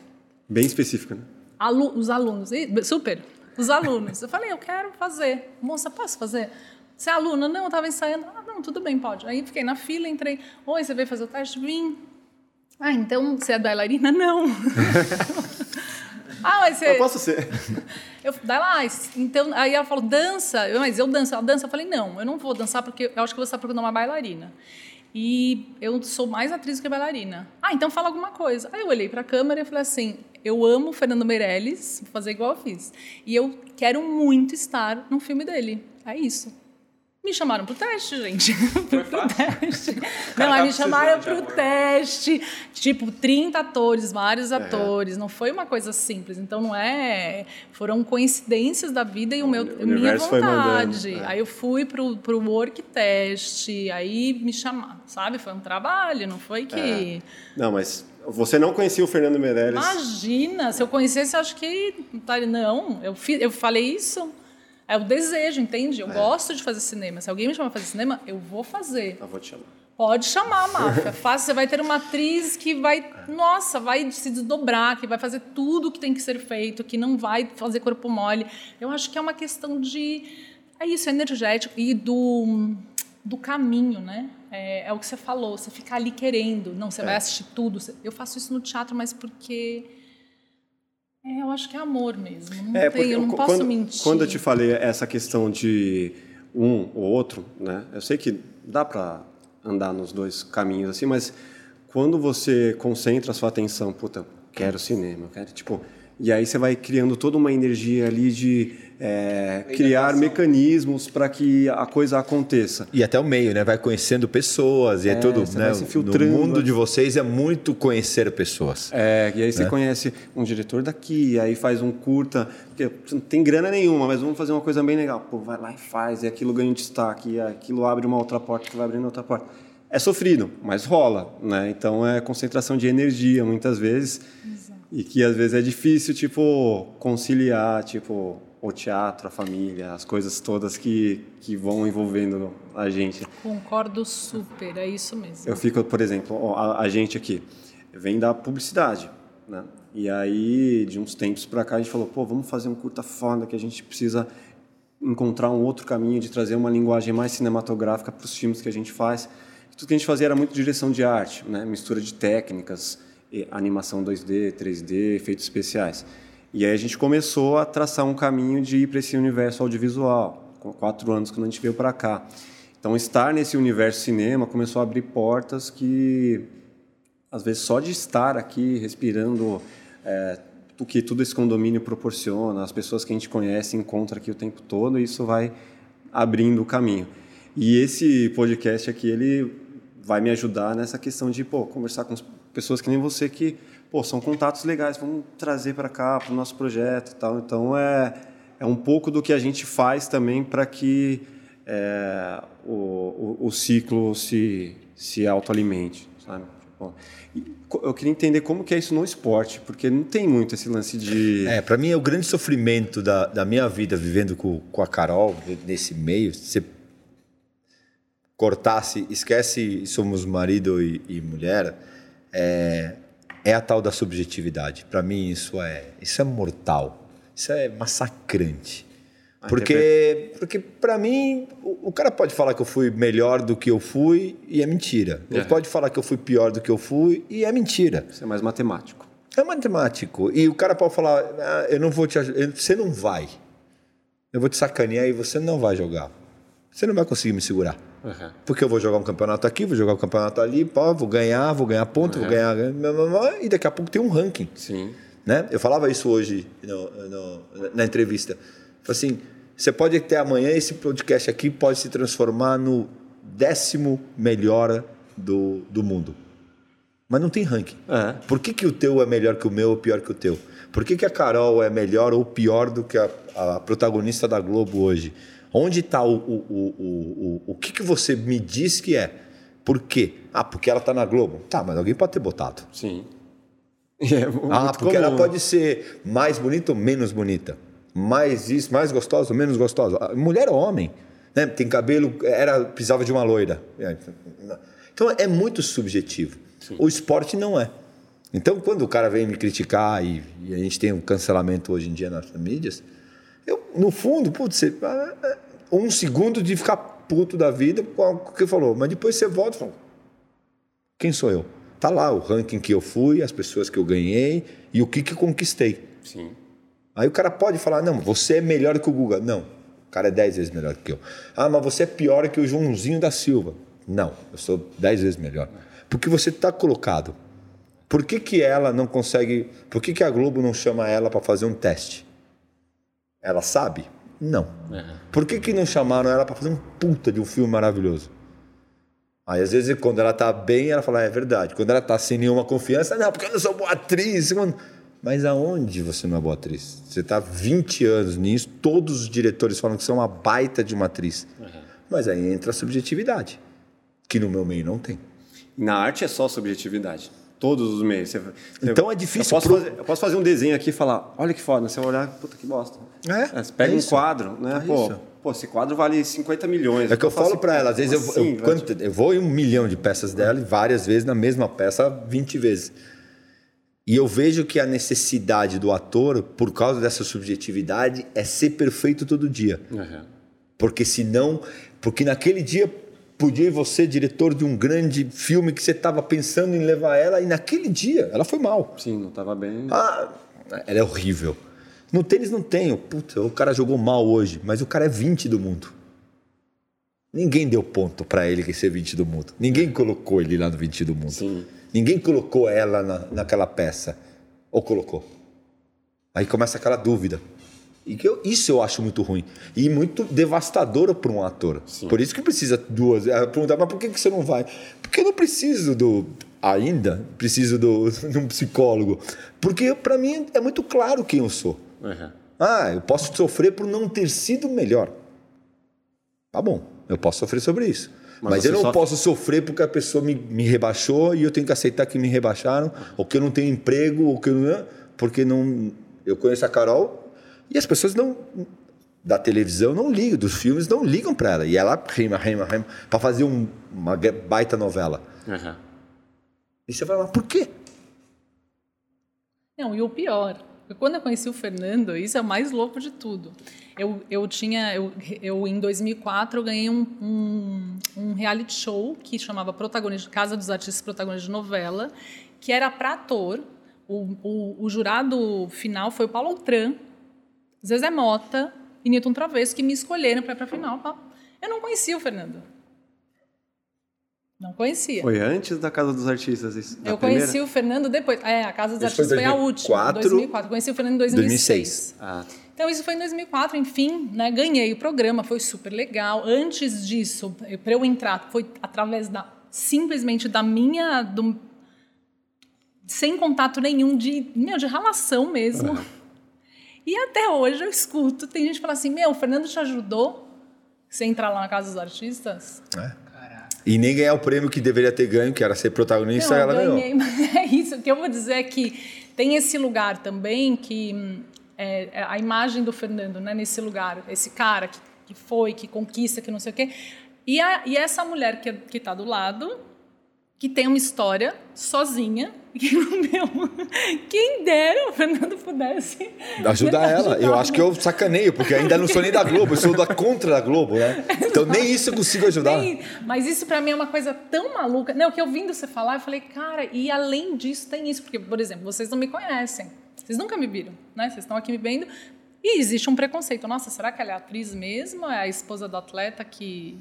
Bem específico, né? Alu- os alunos, super, os alunos. Eu falei, eu quero fazer. Moça, posso fazer? Você é aluna? Não, eu estava ensaiando. Não, tudo bem, pode. Aí fiquei na fila, entrei. Oi, você veio fazer o teste? Vim. Ah, então você é bailarina? Não. ah, mas você... Eu posso ser. Eu, daí lá, então, aí ela falou, dança. Eu, mas eu danço. Ela dança. Eu falei, não, eu não vou dançar porque eu acho que você está procurando uma bailarina. E eu sou mais atriz do que bailarina. Ah, então fala alguma coisa. Aí eu olhei para a câmera e falei assim: eu amo Fernando Meirelles, vou fazer igual eu fiz. E eu quero muito estar no filme dele. É isso. Me chamaram pro teste, gente. Foi pro teste. Não, aí me chamaram pro teste. Tipo, 30 atores, vários atores. Não foi uma coisa simples. Então não é. Foram coincidências da vida e o meu, o minha universo foi mandando, vontade. é. Aí eu fui pro, pro work test, aí me chamaram, sabe? Foi um trabalho, não foi que. Não, mas você não conhecia o Fernando Meirelles. Imagina, se eu conhecesse, acho que. Não, eu, fi- eu falei isso. É o desejo, entende? Eu gosto de fazer cinema. Se alguém me chamar pra fazer cinema, eu vou fazer. Eu vou te chamar. Pode chamar, Máfia. Fácil, você vai ter uma atriz que vai, nossa, vai se desdobrar, que vai fazer tudo o que tem que ser feito, que não vai fazer corpo mole. Eu acho que é uma questão de. É isso, energético e do, do caminho, né? É, é o que você falou, você fica ali querendo. Não, você vai assistir tudo. Eu faço isso no teatro, mas porque. É, eu acho que é amor mesmo. Não É, tem, eu não posso quando, mentir. Quando eu te falei essa questão de um ou outro, né? Eu sei que dá para andar nos dois caminhos assim, mas quando você concentra a sua atenção, puta, quero cinema, eu quero tipo, e aí você vai criando toda uma energia ali de é, criar mecanismos para que a coisa aconteça. E até o meio, né? Vai conhecendo pessoas e é, É, tudo, você né? vai se filtrando. No mundo de vocês é muito conhecer pessoas. É, e aí você Né? conhece um diretor daqui, aí faz um curta, porque você não tem grana nenhuma, mas vamos fazer uma coisa bem legal. Pô, vai lá e faz, e aquilo ganha um destaque, e aquilo abre uma outra porta que vai abrindo outra porta. É sofrido, mas rola, né? Então é concentração de energia muitas vezes, e que às vezes é difícil, tipo, conciliar, tipo, o teatro, a família, as coisas todas que, que vão envolvendo a gente. Concordo super, é isso mesmo. Eu fico, por exemplo, a, a gente aqui vem da publicidade, né? E aí, de uns tempos para cá, a gente falou, pô, vamos fazer um curta foda que a gente precisa encontrar um outro caminho de trazer uma linguagem mais cinematográfica para os filmes que a gente faz. Tudo que a gente fazia era muito direção de arte, né? Mistura de técnicas, e animação 2D, 3D, efeitos especiais. E aí a gente começou a traçar um caminho de ir para esse universo audiovisual, com quatro anos quando a gente veio para cá. Então, estar nesse universo cinema começou a abrir portas que, às vezes, só de estar aqui respirando é, o que tudo esse condomínio proporciona, as pessoas que a gente conhece, encontra aqui o tempo todo, isso vai abrindo o caminho. E esse podcast aqui, ele vai me ajudar nessa questão de pô, conversar com as pessoas que nem você que pô, são contatos legais, vamos trazer para cá, para o nosso projeto e tal. Então, é, é um pouco do que a gente faz também para que é, o, o, o ciclo se, se autoalimente, sabe? Co- eu queria entender como que é isso no esporte, porque não tem muito esse lance de... É, para mim é o grande sofrimento da, da minha vida vivendo com, com a Carol nesse meio. Você cortasse, esquece somos marido e, e mulher, é, é a tal da subjetividade. Para mim isso é isso é mortal, isso é massacrante. Porque, porque para mim, o, o cara pode falar que eu fui melhor do que eu fui e é mentira. Ele É. pode falar que eu fui pior do que eu fui e é mentira. Isso é mais matemático. É matemático. E o cara pode falar, ah, eu não vou te ajudar, você não vai. Eu vou te sacanear e você não vai jogar. Você não vai conseguir me segurar. Uhum. Porque eu vou jogar um campeonato aqui, vou jogar um campeonato ali, pô, vou ganhar, vou ganhar ponto, vou ganhar. E daqui a pouco tem um ranking. Sim. Né? Eu falava isso hoje no- no- na entrevista. Assim, você pode ter amanhã esse podcast aqui pode se transformar no décimo melhor do, do mundo. Mas não tem ranking. É. Por que, que o teu é melhor que o meu ou pior que o teu? Por que, que a Carol é melhor ou pior do que a, a protagonista da Globo hoje? Onde está o, o, o, o, o, o que, que você me diz que é? Por quê? Ah, porque ela está na Globo. Tá, mas alguém pode ter botado. Sim. É Ah, porque ela comum. pode ser mais bonita ou menos bonita. Mais isso, mais gostosa ou menos gostosa. Ah, Mulher ou homem. Né? Tem cabelo, era, precisava de uma loira. É, Então é muito subjetivo. O esporte não é. Então, quando o cara vem me criticar e, e a gente tem um cancelamento hoje em dia nas mídias, eu, no fundo, putz, ah, ah, um segundo de ficar puto da vida com o que falou. Mas depois você volta e fala, quem sou eu? Tá lá o ranking que eu fui, as pessoas que eu ganhei e o que que conquistei. Sim. Aí o cara pode falar, não, você é melhor que o Guga. Não, o cara é 10 vezes melhor que eu. Ah, mas você é pior que o Joãozinho da Silva. Não, eu sou 10 vezes melhor. Porque você está colocado. Por que, que ela não consegue. Por que, que a Globo não chama ela para fazer um teste? Ela sabe? Não. Por que, que não chamaram ela para fazer um puta de um filme maravilhoso? Aí, às vezes, quando ela tá bem, ela fala, "Ah, é verdade. Quando ela tá sem nenhuma confiança, não, porque eu não sou boa atriz. Mas aonde você não é boa atriz? Você tá 20 anos nisso, todos os diretores falam que você é uma baita de uma atriz. Mas aí entra a subjetividade, que no meu meio não tem. Na arte é só subjetividade. Todos os meios. Você- você- Então é difícil Eu posso, pro- fazer, eu posso fazer um desenho aqui e falar, olha que foda. Você vai olhar, puta que bosta. É, você pega é um quadro, né? É pô, isso. pô, esse quadro vale 50 milhões. É que eu falo falo assim, para ela, às vezes eu, como eu, assim, velho? quanto- eu vou em um milhão de peças dela e várias vezes na mesma peça 20 vezes. E eu vejo que a necessidade do ator, por causa dessa subjetividade, é ser perfeito todo dia. Uhum. Porque senão, porque naquele dia podia você diretor de um grande filme que você estava pensando em levar ela e naquele dia ela foi mal. Sim, não tava bem. Ah, ela é horrível. No tênis não tem. Puta, o cara jogou mal hoje, mas o cara é 20 do mundo. Ninguém deu ponto pra ele que ser 20 do mundo. Ninguém colocou ele lá no 20 do mundo. Sim. Ninguém colocou ela na, naquela peça. Ou colocou? Aí começa aquela dúvida. E que eu- isso eu acho muito ruim. E muito devastador para um ator. Por isso que precisa duas. É, Perguntar, mas por que que você não vai? Porque eu não preciso do. Ainda preciso do, de um psicólogo. Porque para mim é muito claro quem eu sou. Uhum. Ah, eu posso sofrer por não ter sido melhor. Tá bom, eu posso sofrer sobre isso. Mas Mas, eu não sofre- posso sofrer porque a pessoa me, me rebaixou e eu tenho que aceitar que me rebaixaram, ou que eu não tenho emprego, ou que eu não. Porque não. Eu conheço a Carol e as pessoas não. Da televisão não ligam, dos filmes não ligam para ela. E ela rima, rima, rima, para fazer um- uma baita novela. Uhum. E você vai lá, por quê? Não, e o pior, quando eu conheci o Fernando, isso é o mais louco de tudo. Eu, eu tinha, eu, eu em 2004 eu ganhei um, um, um reality show que chamava Protagonista, Casa dos Artistas Protagonistas de Novela, que era para ator. O, o, o jurado final foi o Paulo Altran, Zezé Mota e Newton Travesso que me escolheram para ir para a final. pá. Eu não conhecia o Fernando. Não conhecia. Foi antes da Casa dos Artistas isso? Eu primeira? conheci o Fernando depois. É, a Casa dos Isso foi Artistas foi, a 2004, última, 2004. Conheci o Fernando em 2006. 2006. Ah, Então, isso foi em 2004, enfim, né, ganhei o programa, foi super legal. Antes disso, para eu entrar, foi através da simplesmente da minha. Do, sem contato nenhum de, meu, de relação mesmo. E até hoje eu escuto, tem gente que fala assim: meu, o Fernando te ajudou você entrar lá na Casa dos Artistas? E nem ganhar o prêmio que deveria ter ganho, que era ser protagonista, Não, ela eu ganhou. ganhei, mas é isso. O que eu vou dizer é que tem esse lugar também que é, é a imagem do Fernando, né? Nesse lugar, esse cara que, que foi, que conquista, que não sei o quê. E, a, e essa mulher que, que tá do lado, que tem uma história sozinha, que meu, quem dera o Fernando pudesse Ajudar ela. Eu acho que eu sacaneio, porque ainda não sou nem da Globo, eu sou da contra da Globo, né? Então nem isso eu consigo ajudar. Tem- mas isso pra mim é uma coisa tão maluca. Não, que eu ouvindo você falar, eu falei, cara, e além disso tem isso. Porque, por exemplo, vocês não me conhecem. Vocês nunca me viram, né? Vocês estão aqui me vendo. E existe um preconceito. Nossa, será que ela é atriz mesmo? É a esposa do atleta que,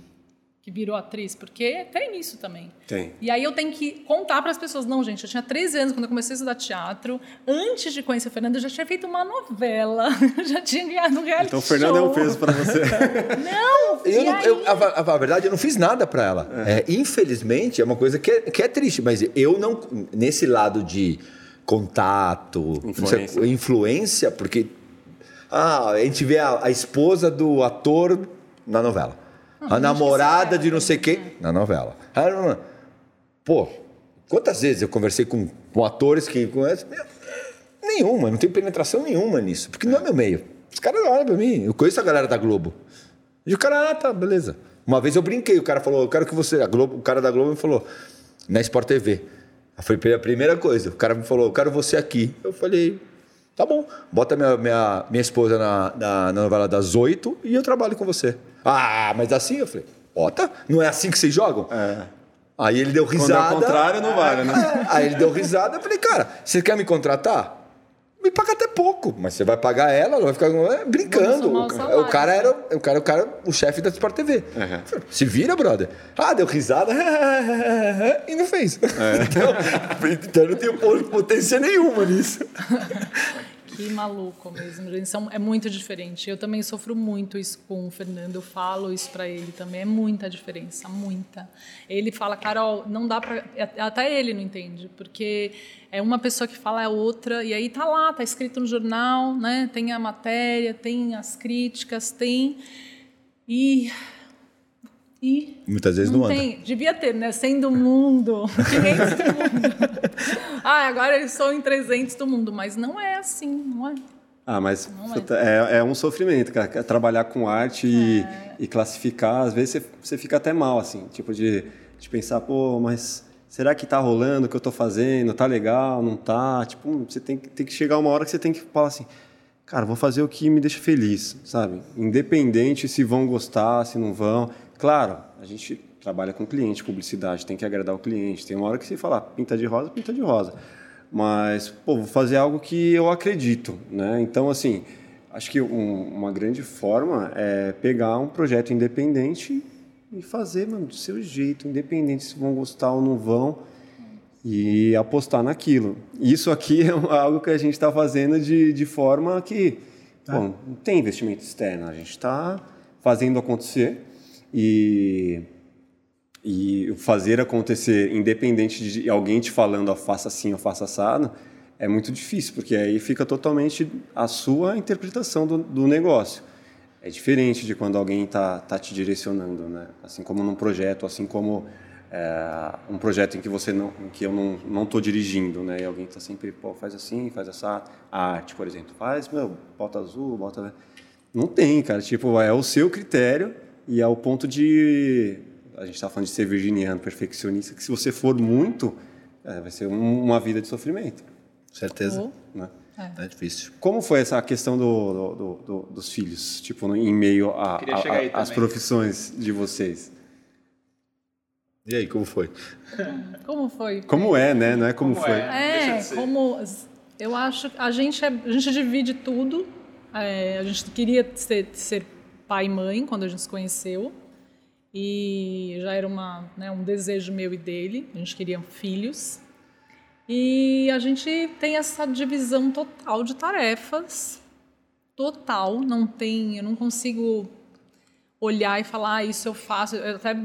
que virou atriz? Porque tem isso também. tem. E aí eu tenho que contar para as pessoas, não, gente, eu tinha 13 anos quando eu comecei a estudar teatro. Antes de conhecer o Fernando, eu já tinha feito uma novela, já tinha ganhado um reality Então o Fernando é um show. peso pra você. Não, Eu não- aí? eu- a, a verdade, eu não fiz nada pra ela. É, infelizmente, é uma coisa que é, que é triste, mas eu não. Nesse lado de contato, não sei, Influência. influência, porque. Ah, a gente vê a, a esposa do ator na novela. A namorada de não sei quem na novela. Pô, quantas vezes eu conversei com, com atores que conhecem? Meu, Nenhuma, não tem penetração nenhuma nisso, porque não é meu meio. Os caras olham pra mim, eu conheço a galera da Globo. E o cara, ah, tá, beleza. Uma vez eu brinquei, o cara falou, eu quero que você. A Globo, o cara da Globo me falou, na Sport TV. Foi a primeira coisa. O cara me falou, eu quero você aqui. Eu falei, tá bom, bota minha, minha, minha esposa na, na, na novela das oito e eu trabalho com você. Ah, mas assim? Eu falei, bota, não é assim que vocês jogam? É. Aí ele deu Quando é risada. o contrário, não vale, né? Aí ele deu risada, eu falei, cara, você quer me contratar? Me paga até pouco, mas você vai pagar ela, ela vai ficar é, brincando. O, o cara era o cara, o cara, o chefe da Sport TV. Uhum. Se vira, brother. Ah, deu risada e não fez. Então, então não tem potência nenhuma nisso. Que maluco mesmo, gente. São, é muito diferente. Eu também sofro muito isso com o Fernando. Eu falo isso pra ele também. É muita diferença, muita. Ele fala, Carol, não dá pra. é- Até ele não entende, porque é uma pessoa que fala é outra, e aí tá lá, tá escrito no jornal, né? Tem a matéria, tem as críticas, tem. E. E Muitas vezes não, anda. tem. Devia ter, né? 100 do mundo, 500 do mundo. ah, agora eles são em 300 do mundo. Mas não é assim, não é? Ah, mas Não é. é, é um sofrimento, cara. Trabalhar com arte e, É. e classificar, às vezes você, você fica até mal, assim, tipo de, de pensar, pô, mas será que tá rolando o que eu tô fazendo? Tá legal? Não tá? Tipo, você tem, que- tem que chegar uma hora que você tem que falar assim, cara, vou fazer o que me deixa feliz, sabe? Independente se vão gostar, se não vão. Claro, a gente trabalha com cliente, publicidade, tem que agradar o cliente. Tem uma hora que você fala, pinta de rosa, pinta de rosa. Mas, pô, vou fazer algo que eu acredito, né? Então, assim, acho que um- uma grande forma é pegar um projeto independente e fazer, mano, do seu jeito, independente se vão gostar ou não vão, e apostar naquilo. Isso aqui é algo que a gente está fazendo de, de forma que, bom, não tem investimento externo, a gente está fazendo acontecer e e fazer acontecer, independente de alguém te falando, faça assim ou faça assado, é muito difícil, porque aí fica totalmente a sua interpretação do, do negócio. É diferente de quando alguém está tá te direcionando, né? Assim como num projeto, assim como é, um projeto em que você não, em que eu não não estou dirigindo, né? E alguém está sempre, pô, faz assim, faz essa a arte, por exemplo, faz, meu, bota azul, bota não tem, cara. Tipo, é o seu critério e é o ponto de. A gente está falando de ser virginiano, perfeccionista, que se você for muito, é, vai ser um- uma vida de sofrimento. Certeza. Ou- Né? É difícil. Como foi essa questão do, do- do- do- dos filhos, tipo, no- em meio às profissões de vocês? E aí, como foi? Como foi? Como é, né? Não é como, Como foi. é? É, como eu acho a gente é- a gente divide tudo. É, a gente queria ser, ser pai e mãe quando a gente se conheceu e já era uma, né, um desejo meu e dele. A gente queria filhos e a gente tem essa divisão total de tarefas, total. Não tem, eu não consigo olhar e falar, ah, isso eu faço. Eu até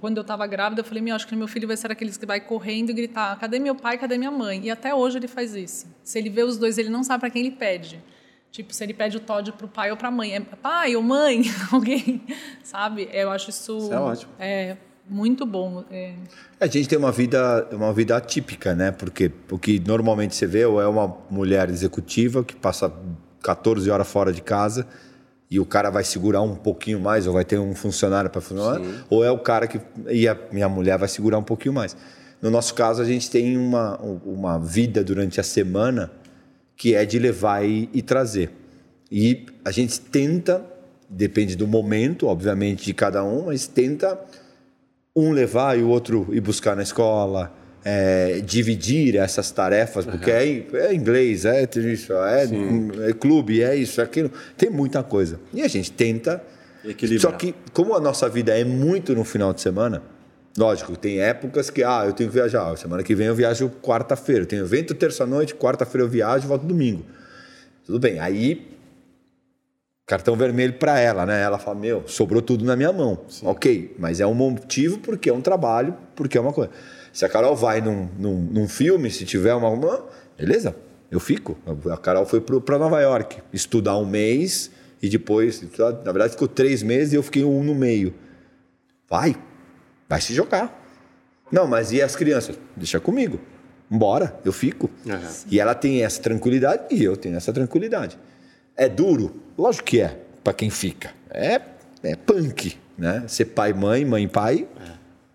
quando eu estava grávida, eu falei, meu, acho que meu filho vai ser aqueles que vai correndo e gritar, cadê meu pai, cadê minha mãe? E até hoje ele faz isso. Se ele vê os dois, ele não sabe para quem ele pede. Tipo, se ele pede o Todd pro pai ou pra mãe, é pai ou mãe, alguém, sabe? Eu acho isso Isso é ótimo. é muito bom. É, A gente tem uma vida, uma vida atípica, né? Porque o que normalmente você vê ou é uma mulher executiva que passa 14 horas fora de casa e o cara vai segurar um pouquinho mais, ou vai ter um funcionário para funcionar, ou é o cara que. E a minha mulher vai segurar um pouquinho mais. No nosso caso, a gente tem uma, uma vida durante a semana que é de levar e, e trazer. E a gente tenta, depende do momento, obviamente, de cada um, mas tenta um levar e o outro ir buscar na escola, é, dividir essas tarefas, porque é, é inglês, é isso, é, é clube, é isso, é aquilo. Tem muita coisa. E a gente tenta. Equilibrar. Só que, como a nossa vida é muito no final de semana, lógico, tem épocas que, ah, eu tenho que viajar. Semana que vem eu viajo quarta-feira. Eu tenho evento terça-noite, quarta-feira eu viajo e volto domingo. Tudo bem. Aí cartão vermelho para ela, né? Ela fala: Meu, sobrou tudo na minha mão. Ok, mas é um motivo porque é um trabalho, porque é uma coisa. Se a Carol vai num, num, num filme, se tiver uma, uma. Beleza, eu fico. A Carol foi para Nova York estudar um mês e depois, na verdade, ficou três meses e eu fiquei um no meio. Vai, vai se jogar. Não, mas e as crianças? Deixa comigo. Bora, eu fico. Aham. E ela tem essa tranquilidade e eu tenho essa tranquilidade. É duro? Lógico que é, para quem fica. É, é punk, né? Ser pai, mãe, mãe, pai.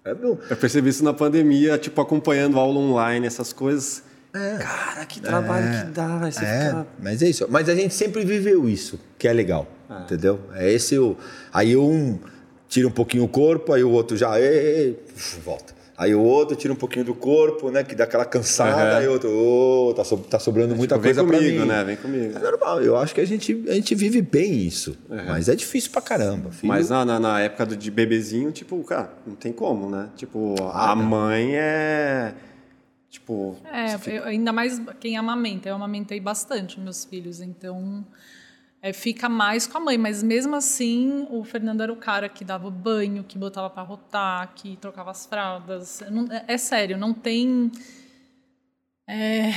É, bom. Eu percebi isso na pandemia, tipo, acompanhando aula online, essas coisas. Cara, que trabalho que dá, vai você É, fica... mas é isso. Mas a gente sempre viveu isso, que é legal, entendeu? É esse o. Aí um tira um pouquinho o corpo, aí o outro já ei, volta. Aí o outro tira um pouquinho do corpo, né? Que dá aquela cansada, Uhum. aí o outro, ô, tá, so- tá sobrando muita Tipo, vem coisa pra comigo, mim. né? Vem comigo. É normal, eu acho que a gente, a gente vive bem isso. Mas é difícil pra caramba. Filho. Mas na, na, na época do, de bebezinho, tipo, cara, não tem como, né? Tipo, a mãe é. Tipo. É, fica- eu- ainda mais quem amamenta. Eu amamentei bastante meus filhos, então é, fica mais com a mãe. Mas mesmo assim, o Fernando era o cara que dava banho, que botava para rotar, que trocava as fraldas. Não- é, é sério, não tem. É,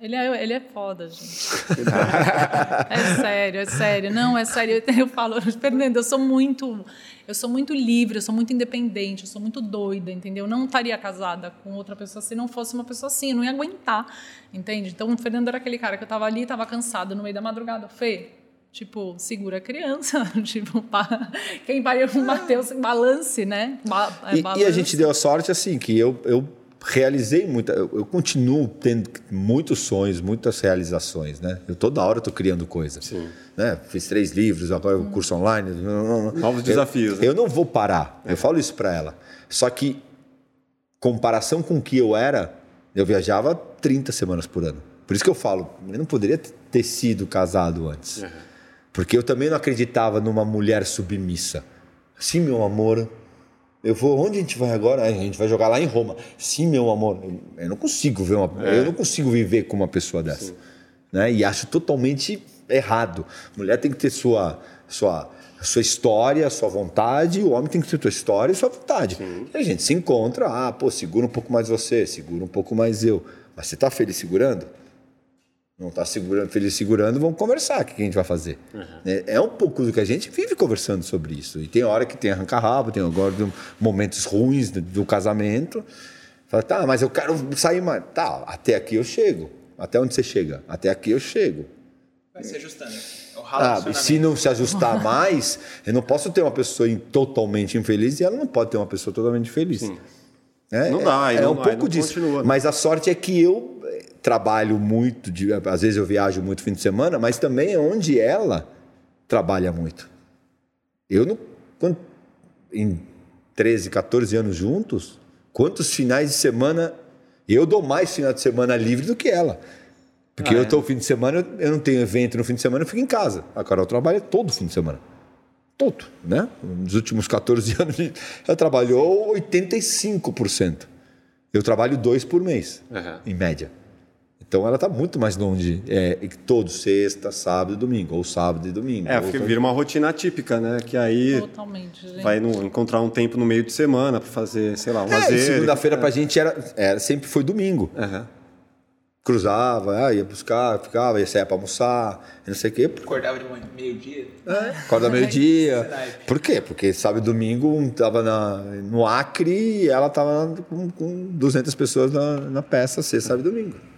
ele, é, ele é foda, gente. é sério, é sério. Não, é sério. Eu, eu falo, Fernando, eu sou muito. Eu sou muito livre, eu sou muito independente, eu sou muito doida, entendeu? Eu não estaria casada com outra pessoa se não fosse uma pessoa assim, eu não ia aguentar, entende? Então, o Fernando era aquele cara que eu tava ali, tava cansado no meio da madrugada. Fê, tipo, segura a criança, tipo, pá, quem vai o Matheus balance, né? Ba é E, e a balance. gente deu a sorte, assim, que eu, eu realizei muita. Eu, eu continuo tendo muitos sonhos, muitas realizações, né? Eu toda hora estou criando coisa. Sim. Né? Fiz três livros, agora o curso online. Novos Eu- desafios, né? Eu, não vou parar. Eu falo isso para ela. Só que, comparação com o que eu era, eu viajava 30 semanas por ano. Por isso que eu falo, eu não poderia ter sido casado antes. Porque eu também não acreditava numa mulher submissa. Sim, meu amor, eu vou. Onde a gente vai agora? "Ah, A gente vai jogar lá em Roma. Sim, meu amor. Eu- não consigo ver uma. Eu não consigo viver com uma pessoa dessa. Né? E acho totalmente errado. Mulher tem que ter sua, sua, sua história, sua vontade, o homem tem que ter sua história e sua vontade. E a gente se encontra, ah, pô, segura um pouco mais você, segura um pouco mais eu. Mas você está feliz segurando? Não está segurando, feliz segurando, vamos conversar. O que a gente vai fazer? É, é um pouco do que a gente vive conversando sobre isso. E tem hora que tem arranca-rabo, tem agora momentos ruins do, do casamento. Fala, tá, mas eu quero sair mais. Tá, até aqui eu chego. Até onde você chega? Até aqui eu chego. Vai se ajustando. É o Ah, e se não se ajustar mais, eu não posso ter uma pessoa totalmente infeliz e ela não pode ter uma pessoa totalmente feliz. É, Não dá, aí é, não- um pouco disso. continua, né? Mas a sorte é que eu trabalho muito, de- às vezes eu viajo muito fim de semana, mas também é onde ela trabalha muito. Eu não. quando- em 13, 14 anos juntos, quantos finais de semana. Eu dou mais final de semana livre do que ela. Porque Ah, eu é? estou fim de semana, eu- eu não tenho evento no fim de semana, eu fico em casa. A Carol trabalha todo fim de semana. Todo, né? Nos últimos 14 anos, ela trabalhou 85%. Eu trabalho dois por mês, Uhum. em média. Então ela está muito mais longe. É, todo sexta, sábado e domingo. Ou sábado e domingo. É, porque vira uma rotina típica, né? Que aí Totalmente, gente. vai no- encontrar um tempo no meio de semana pra fazer, sei lá, um É, lazer. segunda-feira pra gente era, era, sempre foi domingo. Aham. Cruzava, ah, ia buscar, ficava, ia sair pra almoçar, e não sei o quê. Acordava de manhã, meio-dia. Acorda meio-dia. Por quê? Porque sábado e domingo um tava na, no Acre e ela tava com, com 200 pessoas na, na peça, sexta, sábado e domingo.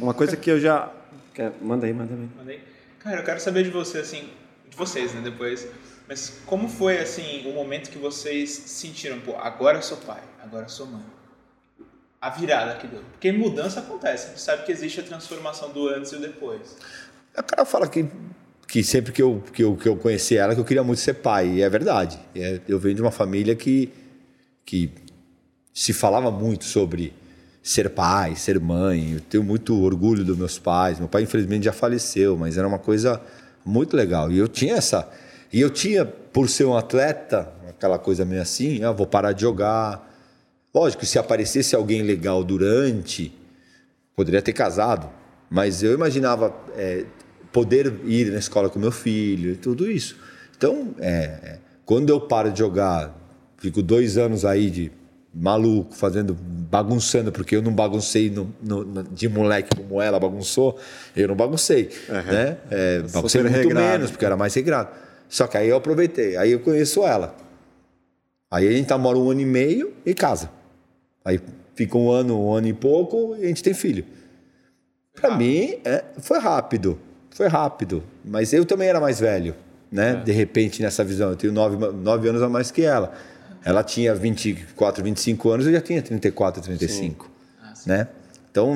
Uma coisa que eu já. Quer- Manda aí, manda aí. Mandei. Cara, eu quero saber de você, assim, de vocês, né, depois. Mas como foi, assim, o momento que vocês sentiram, pô, agora eu sou pai, agora eu sou mãe? A virada que deu. Porque mudança acontece, a gente sabe que existe a transformação do antes e o depois. A cara fala que, que sempre que eu, que, eu, que eu conheci ela, que eu queria muito ser pai. E é verdade. É, eu venho de uma família que, que se falava muito sobre ser pai, ser mãe. Eu tenho muito orgulho dos meus pais. Meu pai, infelizmente, já faleceu, mas era uma coisa muito legal. E eu tinha essa. E eu tinha, por ser um atleta, aquela coisa meio assim, ah, vou parar de jogar. Lógico se aparecesse alguém legal durante, poderia ter casado, mas eu imaginava é, poder ir na escola com meu filho e tudo isso. Então, é, é, quando eu paro de jogar, fico dois anos aí de maluco, fazendo, bagunçando, porque eu não baguncei no- no- de moleque como ela bagunçou, eu não baguncei, né? É, baguncei muito regrado. menos, porque era mais regrado. Só que aí eu aproveitei, aí eu conheço ela. Aí a gente namora um ano e meio e casa. Aí fica um ano, um ano e pouco e a gente tem filho. Para mim, é, foi rápido. Foi rápido. Mas eu também era mais velho, né? De repente, nessa visão. Eu tenho nove, nove anos a mais que ela. Ela tinha 24, 25 anos, eu já tinha 34, 35. Né? Então,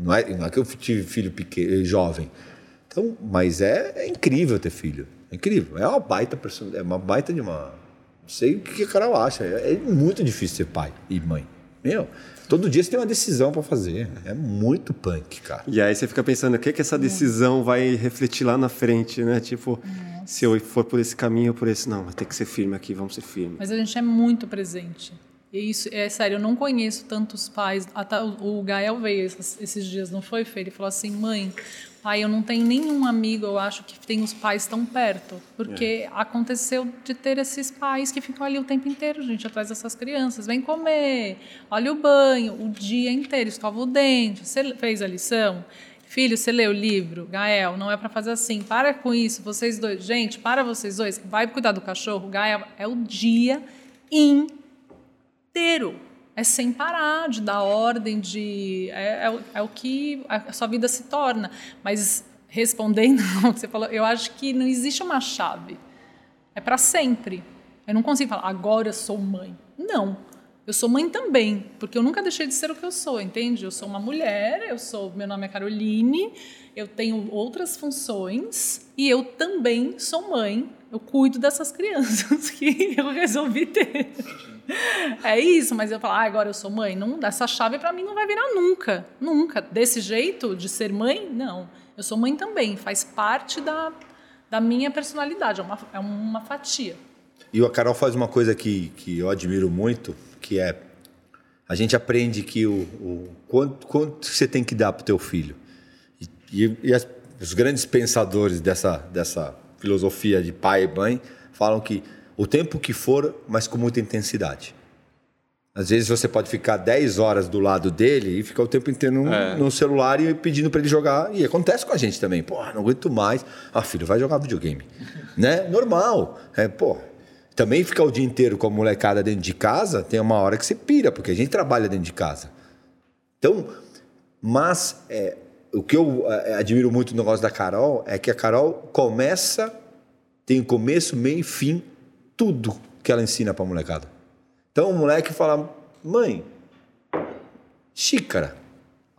não é, não é que eu tive filho pequeno, jovem. Então, mas é, é incrível ter filho. É incrível. É uma baita, perso- é uma baita de uma, Não sei o que a Carol acha. É, é muito difícil ser pai e mãe. Meu, todo dia você tem uma decisão para fazer. É muito punk, cara. E aí você fica pensando, o que, que essa decisão vai refletir lá na frente, né? Tipo, se eu for por esse caminho ou por esse, não, vai ter que ser firme aqui, vamos ser firme. Mas a gente é muito presente. E isso, é sério, eu não conheço tantos pais. Até o Gael veio esses, esses dias, não foi, Fê? Ele falou assim: mãe, pai, eu não tenho nenhum amigo, eu acho, que tem os pais tão perto. Porque aconteceu de ter esses pais que ficam ali o tempo inteiro, gente, atrás dessas crianças. Vem comer, olha o banho, o dia inteiro, escova o dente. Você fez a lição? Filho, você leu o livro? Gael, não é para fazer assim. Para com isso, vocês dois. Gente, para vocês dois. Vai cuidar do cachorro. Gael, é o dia inteiro. É sem parar de dar ordem, de é, é é o que a sua vida se torna. Mas respondendo ao que você falou, eu acho que não existe uma chave. É para sempre. Eu não consigo falar, agora eu sou mãe. Não. Eu sou mãe também, porque eu nunca deixei de ser o que eu sou, entende? Eu sou uma mulher, eu sou, meu nome é Caroline, eu tenho outras funções e eu também sou mãe. Eu cuido dessas crianças que eu resolvi ter. É isso, mas eu falo, ah, agora eu sou mãe. Não, essa chave para mim não vai virar nunca, nunca. Desse jeito de ser mãe, não. Eu sou mãe também, faz parte da, da minha personalidade, é uma, é uma fatia. E a Carol faz uma coisa que, que eu admiro muito, que é a gente aprende que o, o quanto, quanto você tem que dar para o teu filho. E, e- e as- os grandes pensadores dessa, dessa filosofia de pai e mãe falam que o tempo que for, mas com muita intensidade. Às vezes você pode ficar 10 horas do lado dele e ficar o tempo inteiro no, no celular e pedindo para ele jogar. E acontece com a gente também. Pô, não aguento mais. Ah, filho, vai jogar videogame. né? Normal. É, pô. Também ficar o dia inteiro com a molecada dentro de casa, tem uma hora que você pira, porque a gente trabalha dentro de casa. Então, mas é, o que eu é, admiro muito no negócio da Carol é que a Carol começa, tem começo, meio e fim, tudo que ela ensina pra molecada. Então o moleque fala, mãe, xícara.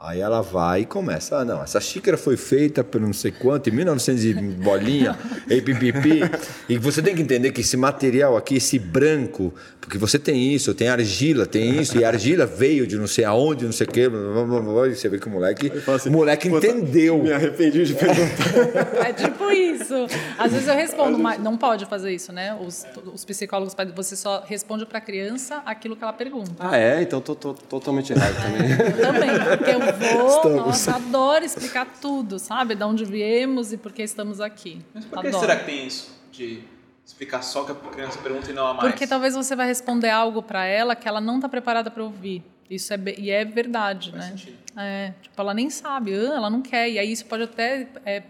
Aí ela vai e começa. Ah, não, essa xícara foi feita por não sei quanto, em 1900 e bolinha, e pipipi. E você tem que entender que esse material aqui, esse branco, porque você tem isso, tem argila, tem isso, e a argila veio de não sei aonde, não sei o quê. blá, blá, blá, blá, e você vê que o moleque, assim, moleque "Puta, entendeu. Me arrependi de perguntar. É tipo isso. Às vezes eu respondo, mas não pode fazer isso, né? Os, os psicólogos, você só responde para a criança aquilo que ela pergunta. ah, é? Então tô, tô totalmente errado também. Eu também, porque eu vou, Estamos. nossa, adoro explicar tudo, sabe? De onde viemos e por que estamos aqui. Mas por que Adoro. será que tem isso? De explicar só que a criança pergunta e não a mais? Porque talvez você vai responder algo para ela que ela não está preparada para ouvir. Isso é e é verdade, Faz né? sentido. É, tipo, ela nem sabe, ah, ela não quer. E aí isso pode até é,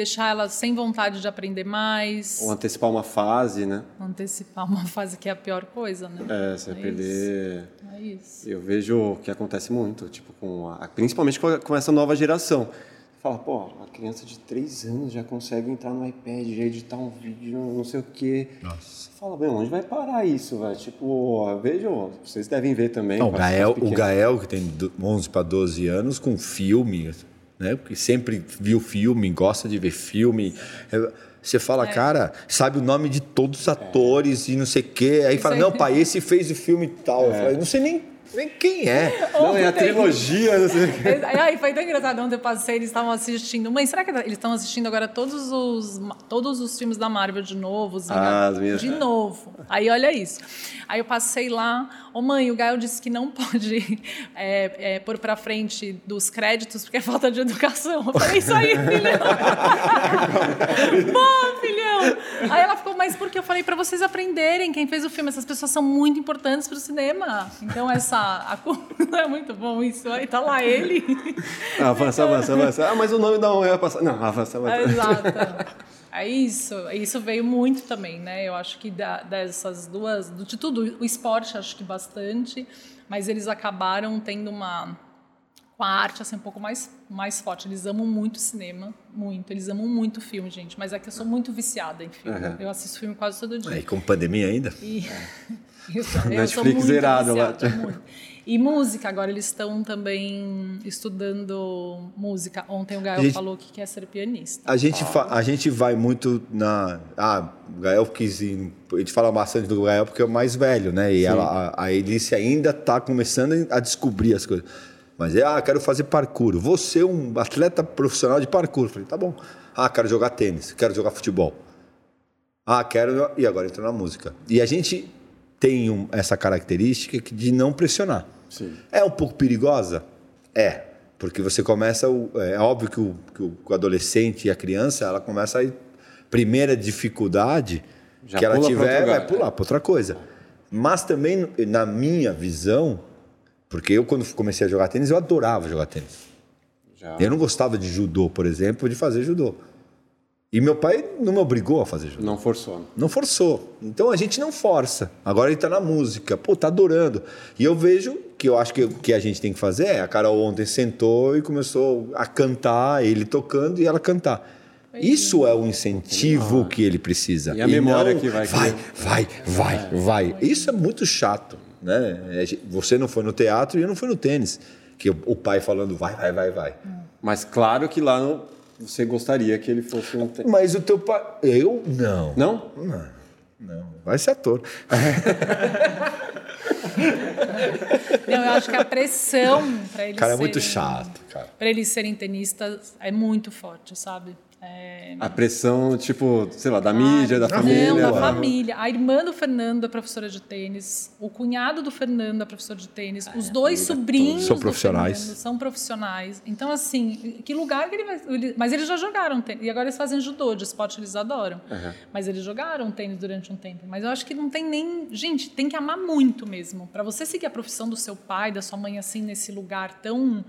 deixar ela sem vontade de aprender mais, Ou antecipar uma fase, né? antecipar uma fase que é a pior coisa, né? É, você vai É perder. É isso. Eu vejo que acontece muito, tipo, com a, principalmente com, a- com essa nova geração. Fala, pô, uma criança de 3 anos já consegue entrar no iPad, já editar um vídeo, não sei o quê. Você fala, bem, onde vai parar isso, velho? Tipo, vejo, vocês devem ver também. Não, o as Gael, o. Gael, que tem do- 11 para 12 anos, com filme, né? Porque sempre viu filme, gosta de ver filme. É, Você fala, cara, sabe o nome de todos os atores e não sei o quê. Aí fala, aí. não, pai, esse fez o filme tal. Eu falei, não sei nem, nem quem é. Não, é a trilogia, não sei o quê. Ai, foi tão engraçado. Ontem eu passei, eles estavam assistindo. Mãe, será que eles estão assistindo agora todos os, todos os filmes da Marvel de novo? os Ah, as minhas- De novo. Aí olha isso. Aí eu passei lá. Ô mãe, o Gael disse que não pode é, é, pôr pra frente dos créditos porque é falta de educação. Eu falei, isso aí, filhão. Pô, filhão. Aí ela ficou, mas por que eu falei pra vocês aprenderem quem fez o filme? Essas pessoas são muito importantes pro cinema. Então essa. A, é muito bom isso. Aí tá lá ele. Avança, avança, avança. Ah, mas o nome não é passar. Não, avança, avança. Exato. É isso. Isso veio muito também, né? Eu acho que da- dessas duas, de tudo, o esporte acho que bastante, mas eles acabaram tendo uma com a arte assim um pouco mais mais forte. Eles amam muito cinema, muito. Eles amam muito filme, gente. Mas é que eu sou muito viciada em filme. Uhum. Eu assisto filme quase todo dia. Aí, com pandemia ainda? E eu sou, eu sou Netflix muito zerado lá. viciada, muito. E música, agora eles estão também estudando música. Ontem o Gael Gente- falou que quer ser pianista. A gente, a gente vai muito na. Ah, o Gael quis ir. A gente fala bastante do Gael porque é o mais velho, né? E ela, a, a Elice ainda está começando a descobrir as coisas. Mas é, ah, quero fazer parkour. Vou ser um atleta profissional de parkour. Falei, tá bom. Ah, quero jogar tênis, quero jogar futebol. Ah, quero. E agora entrou na música. E a gente tem um- essa característica de não pressionar. Sim. É um pouco perigosa? É. Porque você começa. o- É óbvio que o, que o- adolescente e a criança, ela começa a. Primeira dificuldade Já que ela tiver vai lugar. pular para outra coisa. Mas também, na minha visão, porque eu, quando comecei a jogar tênis, eu adorava jogar tênis. Já. Eu não gostava de judô, por exemplo, de fazer judô. E meu pai não me obrigou a fazer judô. Não forçou. Não forçou. Então a gente não força. Agora ele tá na música. Pô, tá adorando. E eu vejo que eu acho que o que a gente tem que fazer é: a Carol ontem sentou e começou a cantar, ele tocando e ela cantar. Isso é o incentivo que ele precisa. E a memória não, que vai Vai, vai, vai, vai. Isso é muito chato. Né? É, Você não foi no teatro e eu não fui no tênis. Que o pai falando vai, vai, vai, vai. Mas claro que lá no- você gostaria que ele fosse um. te- Mas o teu pai. Eu? Não. Não? Não. Vai ser ator. Não, eu acho que a pressão para eles Cara, é muito chato, cara. Para eles serem tenistas é muito forte, sabe? É... A pressão, tipo, sei lá, da mídia, da Não, família. da família. A irmã do Fernando é professora de tênis. O cunhado do Fernando é professor de tênis. Os dois sobrinhos São do profissionais. Fernando são profissionais. Então, assim, que lugar que ele vai... Mas eles já jogaram tênis. E agora eles fazem judô, de esporte eles adoram. Mas eles jogaram tênis durante um tempo. Mas eu acho que não tem nem... Gente, tem que amar muito mesmo. Para você seguir a profissão do seu pai, da sua mãe, assim, nesse lugar tão...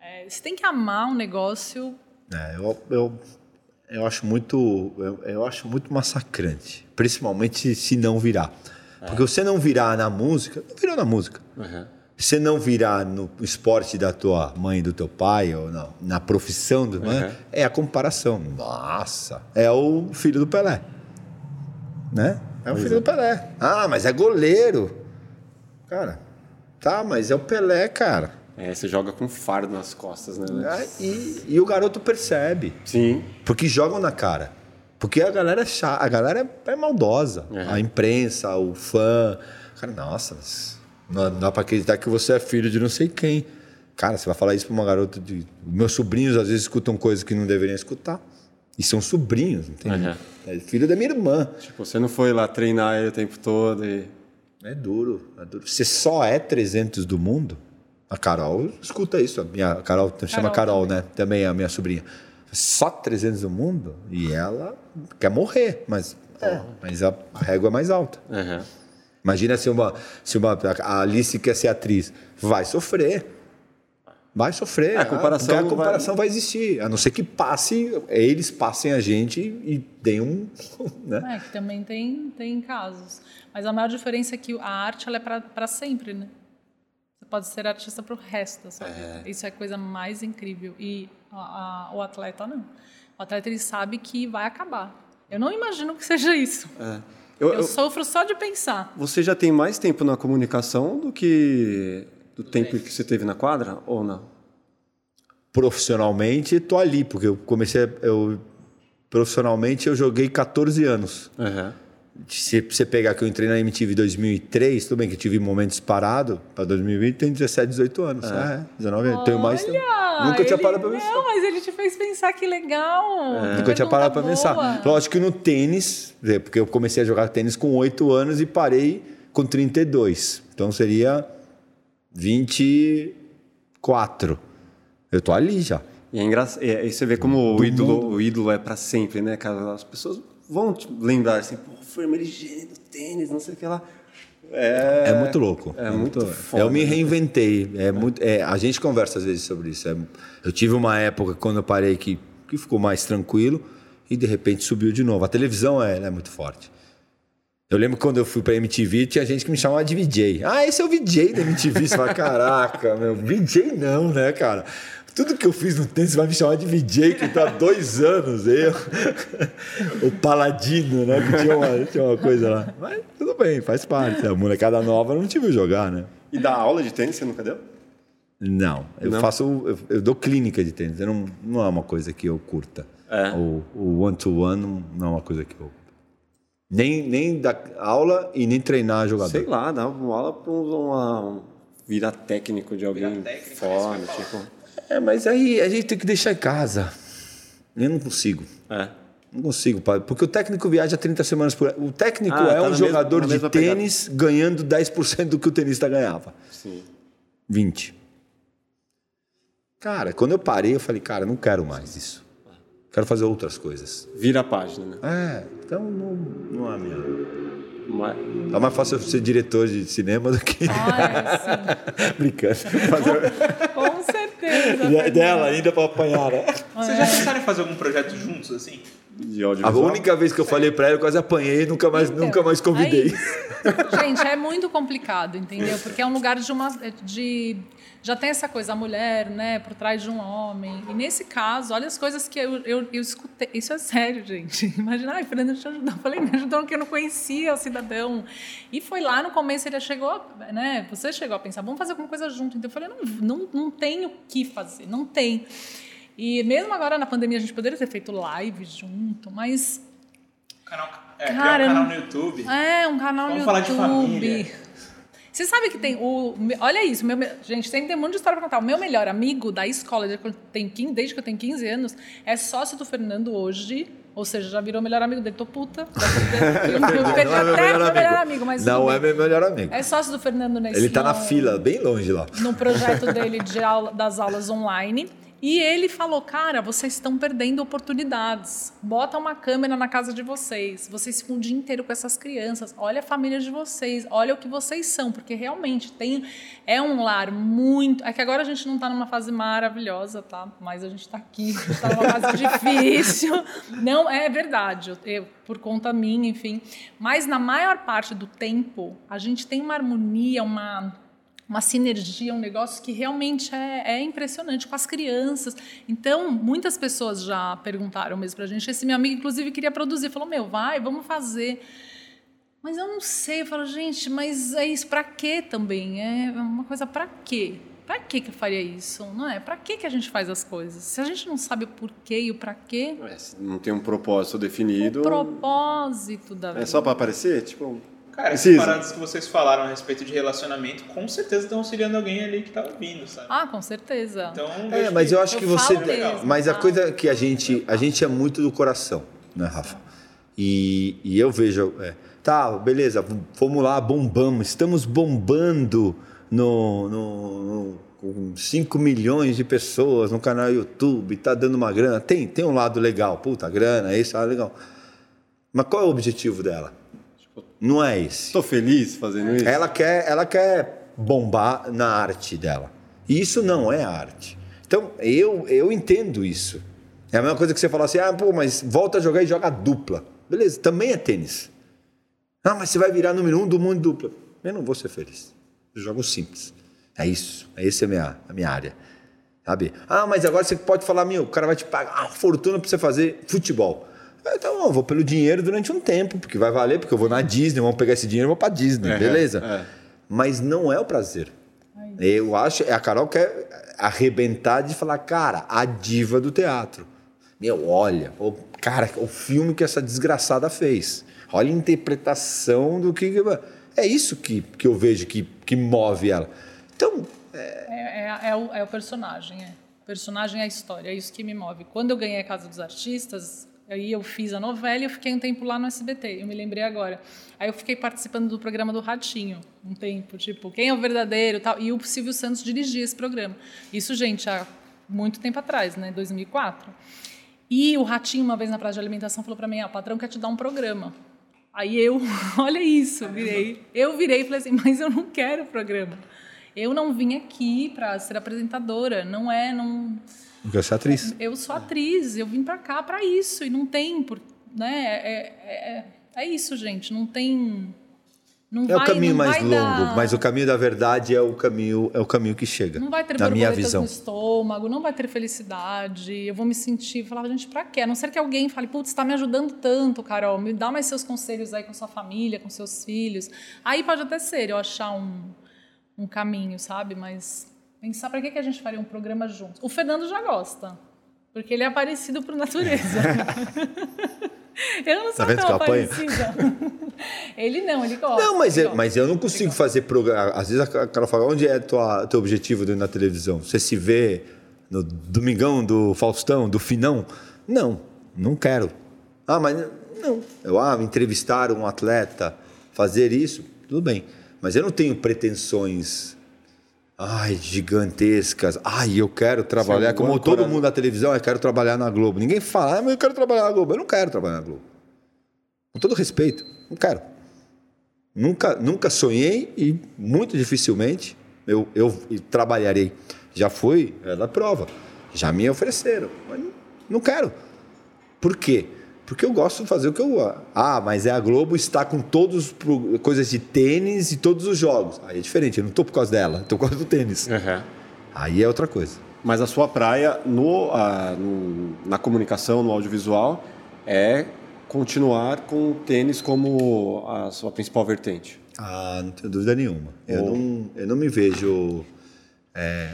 é, você tem que amar um negócio... É, eu, eu, eu acho muito eu, eu acho muito massacrante, principalmente se não virar. Porque você não virar na música, não virou na música. Uhum. Você não virar no esporte da tua mãe e do teu pai, ou na, na profissão do né, Uhum. é a comparação. Nossa, é o filho do Pelé. Né? É o filho do Pelé. Ah, mas é goleiro. Cara, tá, mas é o Pelé, cara. É, você joga com fardo nas costas, né? Ah, E, e o garoto percebe. Sim. Porque jogam na cara. Porque a galera é chata, a galera é, é maldosa. Uhum. A imprensa, o fã. Cara, nossa, não dá pra acreditar que você é filho de não sei quem. Cara, você vai falar isso pra uma garota de. Meus sobrinhos às vezes escutam coisas que não deveriam escutar. E são sobrinhos, entende? Uhum. É filho da minha irmã. Tipo, você não foi lá treinar ele o tempo todo e. É duro, é duro. Você só é 300 do mundo? A Carol escuta isso. A minha a Carol chama Carol, né? Também é a minha sobrinha. Só 300 do mundo? E ela quer morrer, mas, é, mas a régua é mais alta. Uhum. Imagina se uma, se uma a Alice quer ser atriz, vai sofrer. Vai sofrer. A comparação porque a não comparação vai... existir. A não ser que passe, eles passem a gente e deem um. Né? É, que também tem, tem casos. Mas a maior diferença é que a arte ela é para sempre, né? Você pode ser artista para o resto da sua vida. Isso é a coisa mais incrível. E a- a- o atleta não. O atleta ele sabe que vai acabar. Eu não imagino que seja isso. É. Eu, Eu eu- sofro só de pensar. Você já tem mais tempo na comunicação do que do tempo que você teve na quadra ou não? profissionalmente tô ali, porque eu comecei, eu profissionalmente eu joguei 14 anos. Uhum. Se você pegar que eu entrei na MTV em 2003, tudo bem que eu tive momentos parados, para 2020 tem 17, 18 anos. É, 19 anos. Tenho mais tempo. Nunca tinha parado para pensar. Não, mas ele te fez pensar que legal. Que Nunca tinha parado para pensar. Lógico que no tênis, é, porque eu comecei a jogar tênis com 8 anos e parei com 32. Então seria 24. Eu tô ali já. E é engraçado. E aí você vê como o ídolo, o ídolo é pra sempre, né, cara? As pessoas vão lembrar assim, pô, foi uma gênio do tênis, não sei o que lá. É, É, muito louco. É, muito foda. Eu me reinventei. É muito, é, a gente conversa às vezes sobre isso. É, eu tive uma época quando eu parei que, que ficou mais tranquilo e de repente subiu de novo. A televisão é, é muito forte. Eu lembro quando eu fui pra MTV, tinha gente que me chamava de VJ. Ah, esse é o VJ da MTV. Você fala, caraca, meu, VJ não, né, cara? Tudo que eu fiz no tênis, você vai me chamar de VJ, que tá há dois anos, eu. o Paladino, né? Que tinha uma, tinha uma coisa lá. Mas tudo bem, faz parte. A molecada nova não te viu jogar, né? E da aula de tênis você nunca deu? Não, eu Não? faço. Eu, eu dou clínica de tênis. Eu não, não é uma coisa que eu curta. É. O o one-to-one não- não é uma coisa que eu. Nem, nem dar aula e nem treinar jogador. Sei lá, dá uma aula pra um, uma, um virar técnico de alguém técnico, fora, eu tipo. É, mas aí a gente tem que deixar em casa. Eu não consigo. É. Não consigo, pai. Porque o técnico viaja 30 semanas por ano. O técnico Ah, é tá um jogador na de mesma pegada. tênis ganhando 10% do que o tenista ganhava. Sim. 20. Cara, quando eu parei, eu falei, cara, não quero mais isso. Quero fazer outras coisas. Vira a página, né? É, então não, não é minha. Mas- Tá mais fácil eu ser diretor de cinema do que. Ah, é, Brincando. Fazer... Com certeza. E é dela ainda pra apanhar, né? Vocês já pensaram em fazer algum projeto juntos, assim? De A única vez que eu falei pra ela, eu quase apanhei e nunca mais, Então, nunca mais convidei. é. Gente, é muito complicado, entendeu? Porque é um lugar de uma. de já tem essa coisa, a mulher, né, por trás de um homem. E nesse caso, olha as coisas que eu, eu, eu escutei. Isso é sério, gente. Imagina, ai, Fernando, eu ajudar. Eu falei, me ajudou porque eu não conhecia o cidadão. E foi lá no começo, ele chegou, né? Você chegou a pensar, vamos fazer alguma coisa junto. Então eu falei, não, não, não tem o que fazer, não tem. E mesmo agora na pandemia a gente poderia ter feito live junto, mas Canal, é, Cara, criar um canal no YouTube. é, um canal Vamos no falar de YouTube. família. Você sabe que tem o. Olha isso, meu, gente, sempre tem um monte de história pra contar. O meu melhor amigo da escola, desde que eu tenho 15, desde que eu tenho 15 anos, é sócio do Fernando hoje. Ou seja, já virou melhor amigo dele. Tô puta. Eu Não é meu melhor meu amigo. melhor amigo, mas. Não é meu melhor amigo. É sócio do Fernando nesse Ele tá na fila, bem longe lá. no projeto dele de aula, das aulas online. E ele falou, cara, vocês estão perdendo oportunidades. Bota uma câmera na casa de vocês. Vocês ficam o dia inteiro com essas crianças. Olha a família de vocês. Olha o que vocês são. Porque realmente tem é um lar muito... É que agora a gente não está numa fase maravilhosa, tá? Mas a gente está aqui. A gente está numa fase difícil. Não, é verdade. Eu, eu- por conta minha, enfim. Mas na maior parte do tempo, a gente tem uma harmonia, uma uma sinergia, um negócio que realmente é, é impressionante com as crianças. Então, muitas pessoas já perguntaram mesmo pra gente. Esse meu amigo, inclusive, queria produzir. Falou, meu, vai, vamos fazer. Mas eu não sei. Eu falo, gente, mas é isso pra quê também? É uma coisa pra quê? Pra quê que eu faria isso? Não é? Pra quê que a gente faz as coisas? Se a gente não sabe o porquê e o pra quê, É, não tem um propósito definido. o propósito da vida. É só pra aparecer? Tipo. Cara, essas Precisa. paradas que vocês falaram a respeito de relacionamento, com certeza estão auxiliando alguém ali que tá ouvindo, sabe? Ah, com certeza. Então, É, mas que- eu acho Eu que você. mesmo, mas a tá? coisa que a gente. A gente é muito do coração, né, Rafa? E, e eu vejo. é, tá, beleza, vamos lá, bombamos. Estamos bombando no. no, no com 5 milhões de pessoas no canal YouTube, tá dando uma grana. Tem, tem um lado legal, puta, grana, isso, ah, legal. Mas qual é o objetivo dela? Não é esse. Tô feliz fazendo isso. Ela quer, ela quer bombar na arte dela. E isso não é arte. Então, eu, eu entendo isso. É a mesma coisa que você falar assim, ah, pô, mas volta a jogar e joga dupla. Beleza, também é tênis. Ah, mas você vai virar número um do mundo dupla. Eu não vou ser feliz. Eu jogo simples. É isso. Essa é a minha, a minha área. Sabe? Ah, mas agora você pode falar, meu, o cara vai te pagar uma fortuna pra você fazer futebol. Ah, Então, eu vou pelo dinheiro durante um tempo, porque vai valer, porque eu vou na Disney, vamos pegar esse dinheiro e vou pra Disney, É, beleza? é. Mas não é o prazer. Eu acho, a Carol quer arrebentar de falar, cara, a diva do teatro. Meu, olha, o, cara, o filme que essa desgraçada fez. Olha a interpretação do que. É isso que, que eu vejo que, que move ela. Então, É, é- é o, é o personagem, é. O personagem é a história, é isso que me move. Quando eu ganhei a Casa dos Artistas, aí eu fiz a novela e eu fiquei um tempo lá no SBT, eu me lembrei agora. Aí eu fiquei participando do programa do Ratinho, um tempo, tipo, quem é o verdadeiro tal. E o Silvio Santos dirigia esse programa. Isso, gente, há muito tempo atrás, né? 2004. E o Ratinho, uma vez na praça de alimentação, falou para mim: ah, o patrão quer te dar um programa. Aí eu, olha isso, virei. Eu virei e falei assim: mas eu não quero o programa. Eu não vim aqui para ser apresentadora, não é, não. Eu sou atriz. Eu sou atriz, eu vim para cá para isso e não tem, por, né? É, é- é- É isso, gente. Não tem. Não É vai, o caminho mais longo, dar- mas o caminho da verdade é o caminho, é o caminho que chega. Não vai ter na minha visão. no estômago, não vai ter felicidade. Eu vou me sentir, falar, gente, pra quê? A não ser que alguém fale, putz, está me ajudando tanto, Carol, me dá mais seus conselhos aí com sua família, com seus filhos. Aí pode até ser eu achar um, um caminho, sabe? Mas pensar pra que, que a gente faria um programa junto. O Fernando já gosta, porque ele é parecido por natureza. eu não sou Tá vendo tão parecida. ele não, ele gosta. Não, mas, eu, gosta. mas eu não consigo fazer programa. Às vezes a cara fala, onde é tua, teu objetivo de- na televisão? Você se vê no Domingão do Faustão, do Finão? Não, não quero. Ah, mas não. Eu, ah, entrevistar um atleta, fazer isso, tudo bem. Mas eu não tenho pretensões ai, gigantescas. Ai, eu quero trabalhar, Sim, como igual todo Coronel. mundo na televisão, eu quero trabalhar na Globo. Ninguém fala, ah, mas eu quero trabalhar na Globo. Eu não quero trabalhar na Globo. Com todo respeito, não quero. Nunca, nunca sonhei e muito dificilmente eu, eu trabalharei. Já fui é da prova, já me ofereceram, mas não- não quero. Por quê? Porque eu gosto de fazer o que eu. Ah, mas é a Globo está com todas as coisas de tênis e todos os jogos. Aí é diferente, eu não estou por causa dela, estou por causa do tênis. Aí é outra coisa. Mas a sua praia no, ah, no- na comunicação, no audiovisual, é continuar com o tênis como a sua principal vertente. Ah, não tenho dúvida nenhuma. Eu, não, eu não me vejo.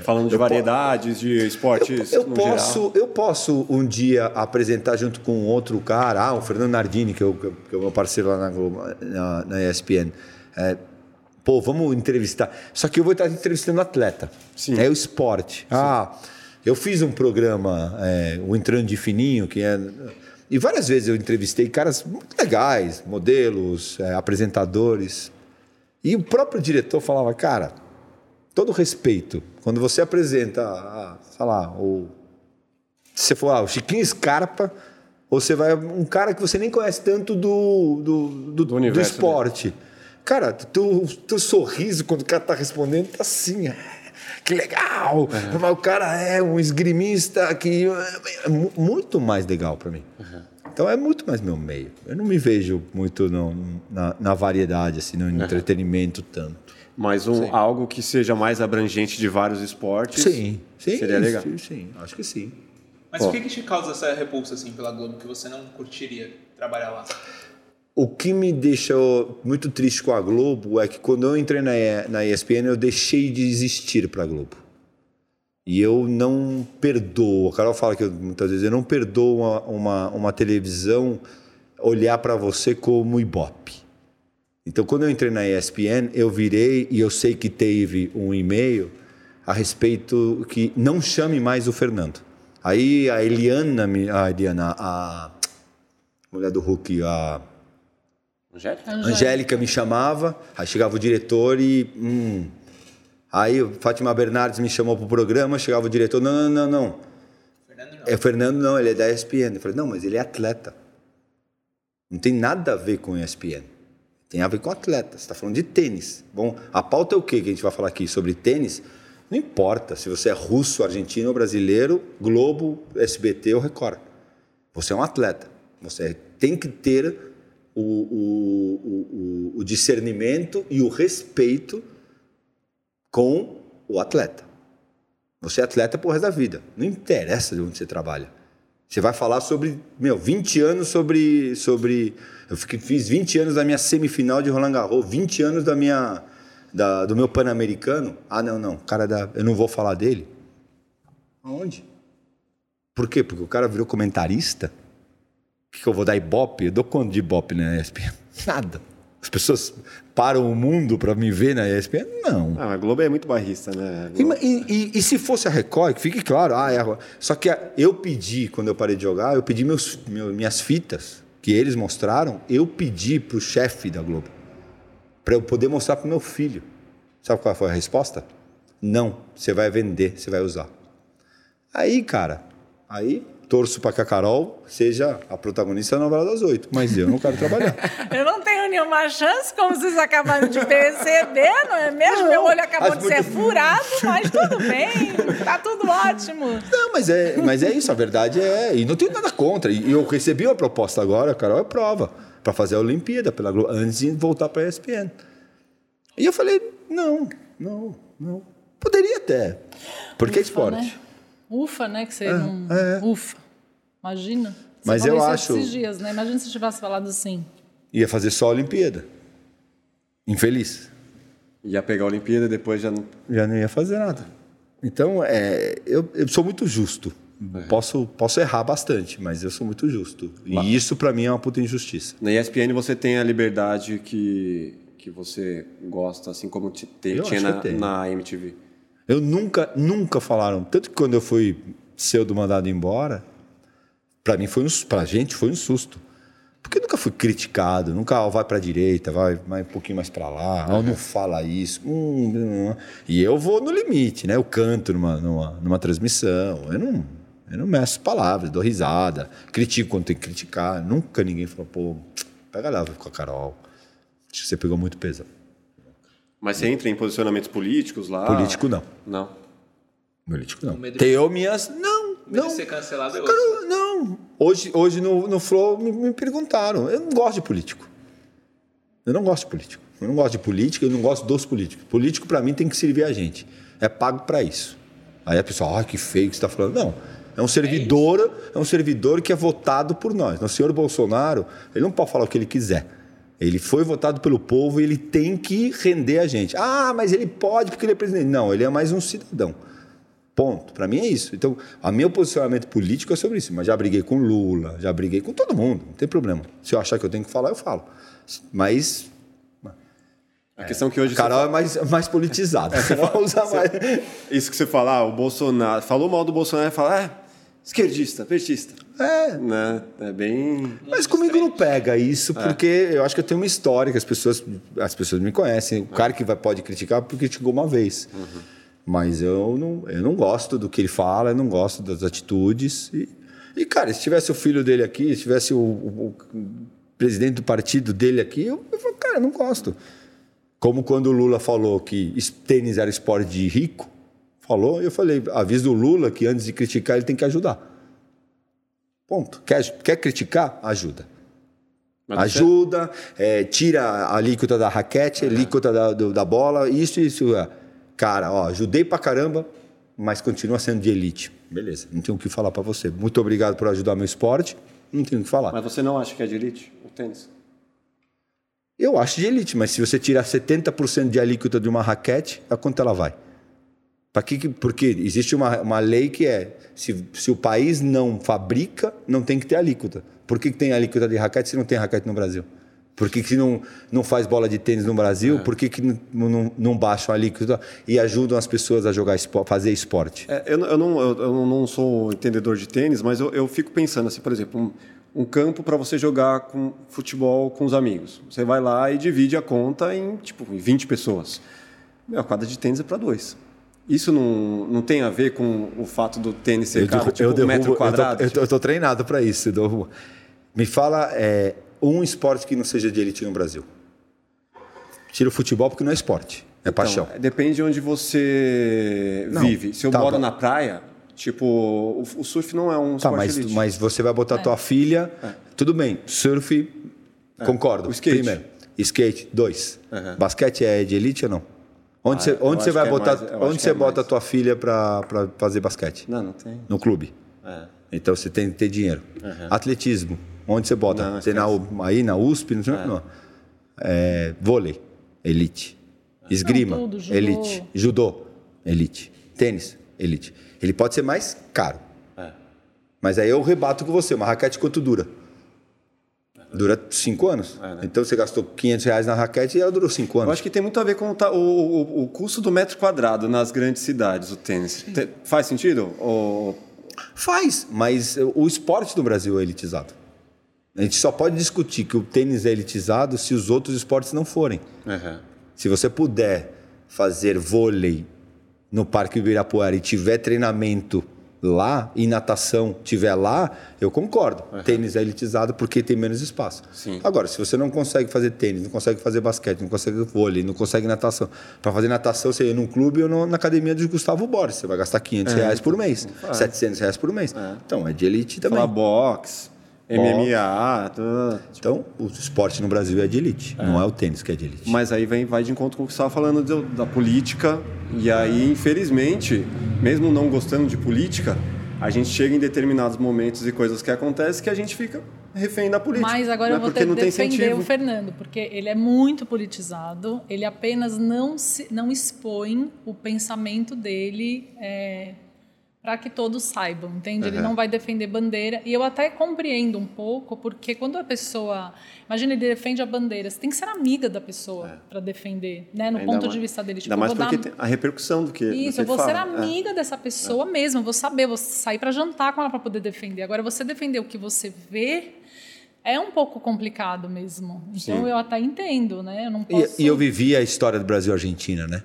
Falando de eu variedades, de esportes Eu no posso, geral. eu posso um dia apresentar junto com outro cara, ah, o Fernando Nardini, que, eu, que é o meu parceiro lá na, Globo, na, na ESPN. É, pô, vamos entrevistar. Só que eu vou estar entrevistando atleta. Sim. É o esporte. Ah, eu fiz um programa, é, o Entrando de Fininho, que é. E várias vezes eu entrevistei caras muito legais, modelos, é, apresentadores. E o próprio diretor falava, cara, todo respeito, quando você apresenta, ah, sei lá, o se você for ah, o Chiquinho Scarpa, ou você vai um cara que você nem conhece tanto do, do, do, do universo esporte. Cara, teu, teu sorriso quando o cara tá respondendo tá assim, ah, que legal! Mas o cara é um esgrimista que é mu- muito mais legal para mim. Então é muito mais meu meio. Eu não me vejo muito no- na, na variedade, assim, no entretenimento tanto. Mas um, algo que seja mais abrangente de vários esportes. Sim, sim. Seria legal. Sim, sim, acho que sim. Mas o que, que te causa essa repulsa assim pela Globo que você não curtiria trabalhar lá? O que me deixou muito triste com a Globo é que quando eu entrei na, na ESPN eu deixei de existir para a Globo. E eu não perdoo. A Carol fala que eu, muitas vezes eu não perdoo uma, uma, uma televisão olhar para você como ibope. Então, quando eu entrei na ESPN, eu virei e eu sei que teve um e-mail a respeito que não chame mais o Fernando. Aí a Eliana, me- a Eliana, a mulher do Hulk, a Angélica? Angélica me chamava, aí chegava o diretor e. Hum. Aí o Fátima Bernardes me chamou pro programa, chegava o diretor, não, não, não, não. Fernando não. É o Fernando, não, ele é da ESPN. Eu falei, não, mas ele é atleta. Não tem nada a ver com ESPN. Tem a ver com atleta. Você está falando de tênis. Bom, a pauta é o que que a gente vai falar aqui sobre tênis? Não importa se você é russo, argentino ou brasileiro, Globo, SBT ou Record. Você é um atleta. Você tem que ter o, o, o, o- discernimento e o respeito com o atleta. Você é atleta pro resto da vida. Não interessa de onde você trabalha. Você vai falar sobre, meu, 20 anos sobre. sobre eu fiz 20 anos da minha semifinal de Roland Garros, 20 anos da minha, da, do meu Pan-Americano. Ah, não, não, cara da, eu não vou falar dele. Aonde? Por quê? Porque o cara virou comentarista? O que, que eu vou dar ibope? Eu dou quanto de ibope na ESPN? Nada. As pessoas param o mundo para me ver na ESPN? Não. Ah, a Globo é muito barrista, né? E, e- e- se fosse a Record, que fique claro, ah, é a... só que eu pedi, quando eu parei de jogar, eu pedi meus, meu- minhas fitas, que eles mostraram, eu pedi para o chefe da Globo, para eu poder mostrar para meu filho. Sabe qual foi a resposta? Não, você vai vender, você vai usar. Aí, cara, aí torço para que a Carol seja a protagonista da novela das oito, mas eu não quero trabalhar. Eu não tenho nenhuma chance, como vocês acabaram de perceber, não é mesmo? Meu olho acabou de ser furado, mas tudo bem, tá tudo ótimo. Não, mas é, mas é isso, a verdade é. E não tenho nada contra. E eu recebi uma proposta agora, a Carol é prova, para fazer a Olimpíada pela Globo, antes de voltar para a ESPN. E eu falei: não, não, não. Poderia até. Porque é Ufa, esporte. Né? Ufa, né? Que você não. é. Ufa. Imagina. Você Mas falou eu isso acho- Esses dias, né? Imagina se eu tivesse falado assim. Ia fazer só a Olimpíada. Infeliz. Ia pegar a Olimpíada e depois já não. Já não ia fazer nada. Então, é, eu, eu sou muito justo. Posso, posso errar bastante, mas eu sou muito justo. E isso, para mim, é uma puta injustiça. Na ESPN você tem a liberdade que, que você gosta, assim como te- te- tinha na, na MTV. Eu nunca, nunca falaram. Tanto que quando eu fui pseudo mandado embora, para mim foi um, pra gente foi um susto. Porque eu nunca fui criticado, nunca ó, vai para direita, vai, vai um pouquinho mais para lá, ó, não fala isso. hum, hum, hum. E eu vou no limite, né? Eu canto numa, numa, numa transmissão, eu não, eu não meço palavras, dou risada, critico quando tem que criticar. Nunca ninguém falou, pô, pega lá com a Carol. Acho que você pegou muito peso. Mas você entra em posicionamentos políticos lá? Político não. Não. Político não. Tenho minhas. Não, não. ser cancelado é Cara, não. Hoje, hoje no, no Flow me, me perguntaram. Eu não gosto de político. Eu não gosto de político. Eu não gosto de política, eu não gosto dos políticos. Político, para mim, tem que servir a gente. É pago para isso. Aí a pessoa, ah, que feio que você está falando. Não. É um servidor, é, um servidor que é votado por nós. O senhor Bolsonaro, ele não pode falar o que ele quiser. Ele foi votado pelo povo e ele tem que render a gente. Ah, mas ele pode porque ele é presidente. Não, ele é mais um cidadão. Ponto. Para mim é isso. Então, o meu posicionamento político é sobre isso. Mas já briguei com Lula, já briguei com todo mundo. Não tem problema. Se eu achar que eu tenho que falar, eu falo. Mas A questão é que hoje. Carol é mais, mais politizada. Carol usa mais. você- isso que você fala, ah, o Bolsonaro. Falou mal do Bolsonaro e fala, ah, esquerdista, petista. É. Né? É bem. Mas comigo não pega isso, porque eu acho que eu tenho uma história que as pessoas, as pessoas me conhecem. O cara que vai, pode criticar, porque criticou uma vez. Mas eu não, eu não gosto do que ele fala, eu não gosto das atitudes. E, e, cara, se tivesse o filho dele aqui, se tivesse o, o- o presidente do partido dele aqui, eu, eu falo, cara, eu não gosto. Como quando o Lula falou que tênis era esporte de rico, falou, eu falei, avisa o Lula que antes de criticar ele tem que ajudar. Ponto. Quer, quer criticar? Ajuda. Mas Ajuda, é, tira a alíquota da raquete, a alíquota da, do- da bola, isso, isso. é. Cara, ó, ajudei pra caramba, mas continua sendo de elite. Beleza, não tenho o que falar pra você. Muito obrigado por ajudar meu esporte, não tenho o que falar. Mas você não acha que é de elite o tênis? Eu acho de elite, mas se você tirar 70% de alíquota de uma raquete, a quanto ela vai? Pra que- porque existe uma, uma lei que é: se, se o país não fabrica, não tem que ter alíquota. Por que, que tem alíquota de raquete se não tem raquete no Brasil? Por que, que não, não faz bola de tênis no Brasil? Por que, que não, não, baixam a alíquota e ajudam as pessoas a jogar espo- fazer esporte? É, eu, não- eu não, eu, eu não sou entendedor de tênis, mas eu, eu fico pensando assim, por exemplo, um, um campo para você jogar com futebol com os amigos. Você vai lá e divide a conta em tipo em 20 pessoas. Meu, a quadra de tênis é para dois. Isso não, não tem a ver com o fato do tênis ser caro, tipo, um metro quadrado? Eu tô, eu tô treinado para isso. eu derrubo. Me fala é, um esporte que não seja de elite no Brasil. Tira o futebol porque não é esporte, é paixão. Então, depende de onde você Não, vive. Se eu tá moro na praia, tipo, o, o surf não é um Tá, esporte mas, elite. mas você vai botar tua filha. Tudo bem, surf, concordo. O skate. Primeiro. Skate, dois. Aham. Basquete é de elite ou não? Onde Ah, você, eu onde você vai é botar, mais- onde você é bota mais. tua filha para fazer basquete? Não, não tem. No clube. É. Então você tem que ter dinheiro. Atletismo, onde você bota? Não, tem na, aí na USP, não sei não. É, vôlei, elite. Esgrima, tudo, judô. elite. Judô, elite. Tênis, elite. Ele pode ser mais caro. É. Mas aí eu rebato com você, uma raquete quanto dura? Dura cinco anos. É, né? Então você gastou 500 reais na raquete e ela durou cinco Eu anos. acho que tem muito a ver com o, o, o- custo do metro quadrado nas grandes cidades, o tênis. Te- faz sentido? Ou- Faz, mas o esporte no Brasil é elitizado. A gente só pode discutir que o tênis é elitizado se os outros esportes não forem. Se você puder fazer vôlei no Parque Ibirapuera e tiver treinamento lá e natação tiver lá, eu concordo. Tênis é elitizado porque tem menos espaço. Sim. Agora, se você não consegue fazer tênis, não consegue fazer basquete, não consegue vôlei, não consegue natação, para fazer natação você ia num clube ou no- na academia de Gustavo Borges, você vai gastar 500 reais por mês, 700 reais por mês. Então, é de elite também. Falar boxe, MMA, tudo. Então, o esporte no Brasil é de elite, não é o tênis que é de elite. Mas aí vem, vai de encontro com o que você estava falando de- da política. E aí, infelizmente, mesmo não gostando de política, a gente chega em determinados momentos e coisas que acontecem que a gente fica refém da política. Mas agora né? eu vou Porque ter que defender incentivo. o Fernando, porque ele é muito politizado, ele apenas não, se, não expõe o pensamento dele para que todos saibam, entende? Ele não vai defender bandeira. E eu até compreendo um pouco, porque quando a pessoa. Imagina, ele defende a bandeira, você tem que ser amiga da pessoa para defender, né? No Ainda ponto mais- de vista dele. Tipo, Ainda mais porque dar- tem a repercussão do que do isso, que eu vou ser fala. É. amiga dessa pessoa mesmo, eu vou saber, vou sair para jantar com ela para poder defender. Agora, você defender o que você vê é um pouco complicado mesmo. Então, Sim. eu até entendo, né? Eu não posso... E, e eu vivi a história do Brasil e Argentina, né?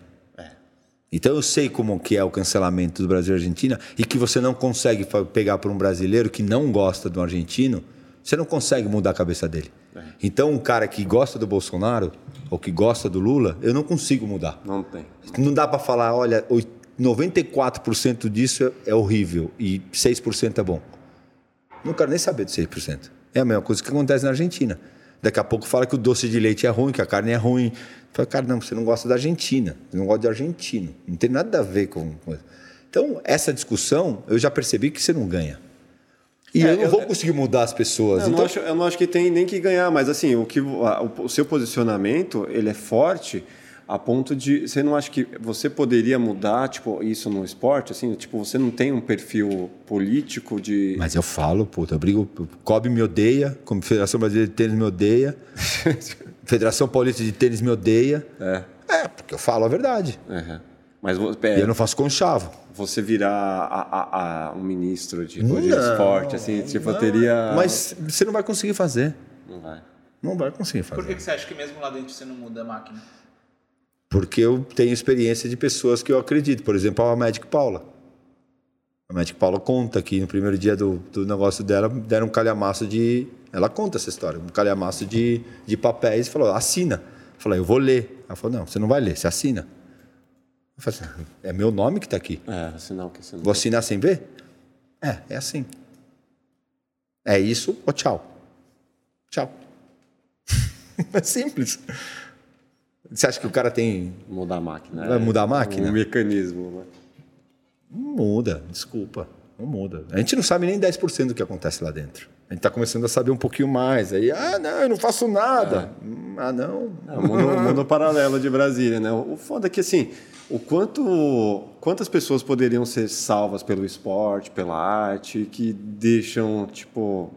Então eu sei como que é o cancelamento do Brasil e Argentina e que você não consegue pegar por um brasileiro que não gosta do argentino, você não consegue mudar a cabeça dele. Então um cara que gosta do Bolsonaro ou que gosta do Lula, eu não consigo mudar. Não tem. Não dá para falar, olha, oit- 94% disso é é horrível e 6% é bom. Não quero nem saber de 6%. É a mesma coisa que acontece na Argentina. Daqui a pouco fala que o doce de leite é ruim, que a carne é ruim. Fala, cara, não, você não gosta da Argentina, você não gosta de argentino. Não tem nada a ver com. Então, essa discussão, eu já percebi que você não ganha. E É, eu não eu- vou conseguir mudar as pessoas. Eu, então, não acho, eu não acho que tem nem que ganhar, mas assim, o, que, o seu posicionamento, ele é forte a ponto de... Você não acha que você poderia mudar, tipo, isso no esporte? Assim, tipo, você não tem um perfil político de... Mas eu falo, puta, eu brigo. o Kobe me odeia, como Federação Brasileira de Tênis me odeia, Federação Paulista de Tênis me odeia. É. É, porque eu falo a verdade. Uhum. Mas vo- E é, eu não faço conchavo. você virar a, a- a- um ministro de, de Não, esporte, assim, tipo, teria... Mas você não vai conseguir fazer. Não vai. Não vai conseguir fazer. Por que, que você acha que mesmo lá dentro você não muda a máquina? Porque eu tenho experiência de pessoas que eu acredito. Por exemplo, a Magic Paula. A Magic Paula conta que no primeiro dia do, do negócio dela, deram um calhamaço de. Ela conta essa história, um calhamaço de, de papéis e falou: assina. Eu falei: eu vou ler. Ela falou: não, você não vai ler, você assina. Eu falei assim: é meu nome que está aqui. É, sinal que você não... Vou assinar sem ver? É, é assim. É isso ou tchau. Tchau. é simples. Você acha que o cara tem. Mudar a máquina. Vai é mudar a máquina? Um mecanismo, né? Não muda, desculpa. Não muda. A gente não sabe nem 10% do que acontece lá dentro. A gente está começando a saber um pouquinho mais. Aí, ah, não, eu não faço nada. Hum, Ah, não. É o mundo, mundo paralelo de Brasília, né? O foda é que, assim, o quanto, quantas pessoas poderiam ser salvas pelo esporte, pela arte, que deixam, tipo...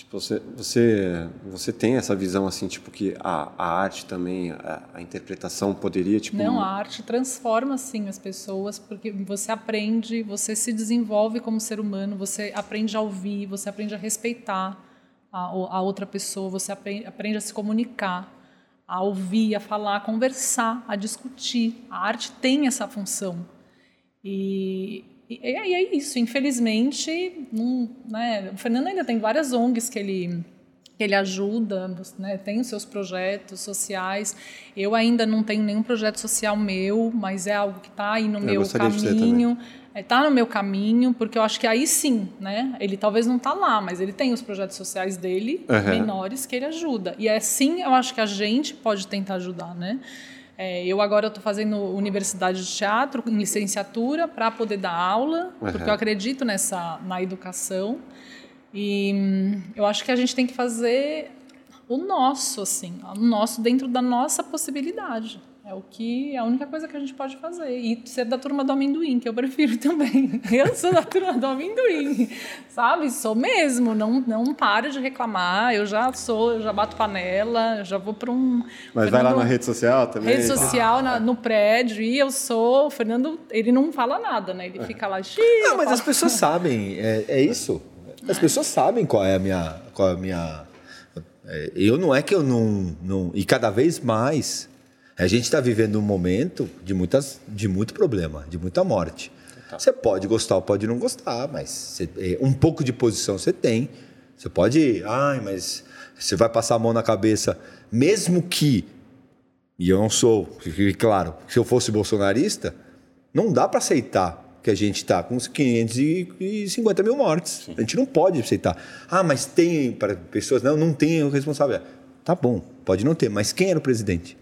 Tipo, você, você, você tem essa visão, assim, tipo, que a, a arte também, a, a interpretação poderia, tipo... Não, a arte transforma sim as pessoas, porque você aprende, você se desenvolve como ser humano, você aprende a ouvir, você aprende a respeitar a, a outra pessoa, você aprende, aprende a se comunicar, a ouvir, a falar, a conversar, a discutir. A arte tem essa função. E, e, e é isso, infelizmente, não, né, o Fernando ainda tem várias ONGs que ele que ele ajuda, né, tem os seus projetos sociais. Eu ainda não tenho nenhum projeto social meu, mas é algo que está aí no Eu meu caminho. Está no meu caminho, porque eu acho que aí sim, né? Ele talvez não está lá, mas ele tem os projetos sociais dele, Uhum. menores, que ele ajuda. E assim eu acho que a gente pode tentar ajudar, né? É, eu agora estou fazendo universidade de teatro em licenciatura para poder dar aula, Uhum. porque eu acredito nessa na educação. E hum, eu acho que a gente tem que fazer o nosso, assim, o nosso dentro da nossa possibilidade. É o que é a única coisa que a gente pode fazer. E ser da turma do amendoim, que eu prefiro também. Eu sou da turma do amendoim, sabe? Sou mesmo. Não, não paro de reclamar. Eu já sou, eu já bato panela, eu já vou para um. Mas vai lá Fernando- na rede social também? Rede social na- no prédio e eu sou. O Fernando, ele não fala nada, né? Ele fica lá. Não, mas falo- as pessoas sabem, é, é isso. As pessoas sabem qual é a minha. Qual é a minha é, eu não é que eu não, não. E cada vez mais. A gente está vivendo um momento de, muitas, de muito problema, de muita morte. Você pode gostar ou pode não gostar, mas você- é, um pouco de posição você tem. Você pode, ai, mas você vai passar a mão na cabeça, mesmo que, e eu não sou, claro, se eu fosse bolsonarista, não dá para aceitar que a gente está com uns 550 mil mortes. A gente não pode aceitar. Ah, mas tem para pessoas, não, não tem o responsável. Tá bom, pode não ter, mas quem era o presidente?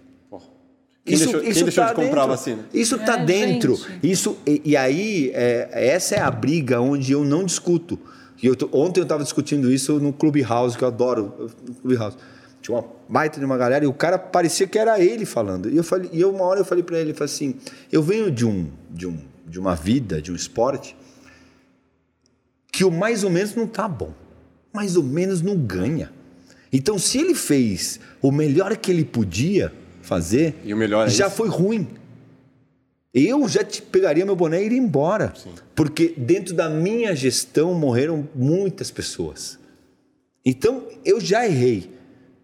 Quem deixou- quem deixou de comprar a dentro. vacina? Isso está É, dentro. gente. Isso, e, e aí, é, essa é a briga onde eu não discuto. E eu ontem eu estava discutindo isso no Clubhouse, que eu adoro, no Clubhouse. Tinha uma baita de uma galera e o cara parecia que era ele falando. E eu falei, e eu, uma hora eu falei para ele, eu falei assim, eu venho de um, de um, de uma vida, de um esporte que o mais ou menos não tá bom. Mais ou menos não ganha. Então, se ele fez o melhor que ele podia fazer, E o melhor é já isso. foi ruim. Eu já te pegaria meu boné e iria embora. Porque dentro da minha gestão morreram muitas pessoas. Então, eu já errei.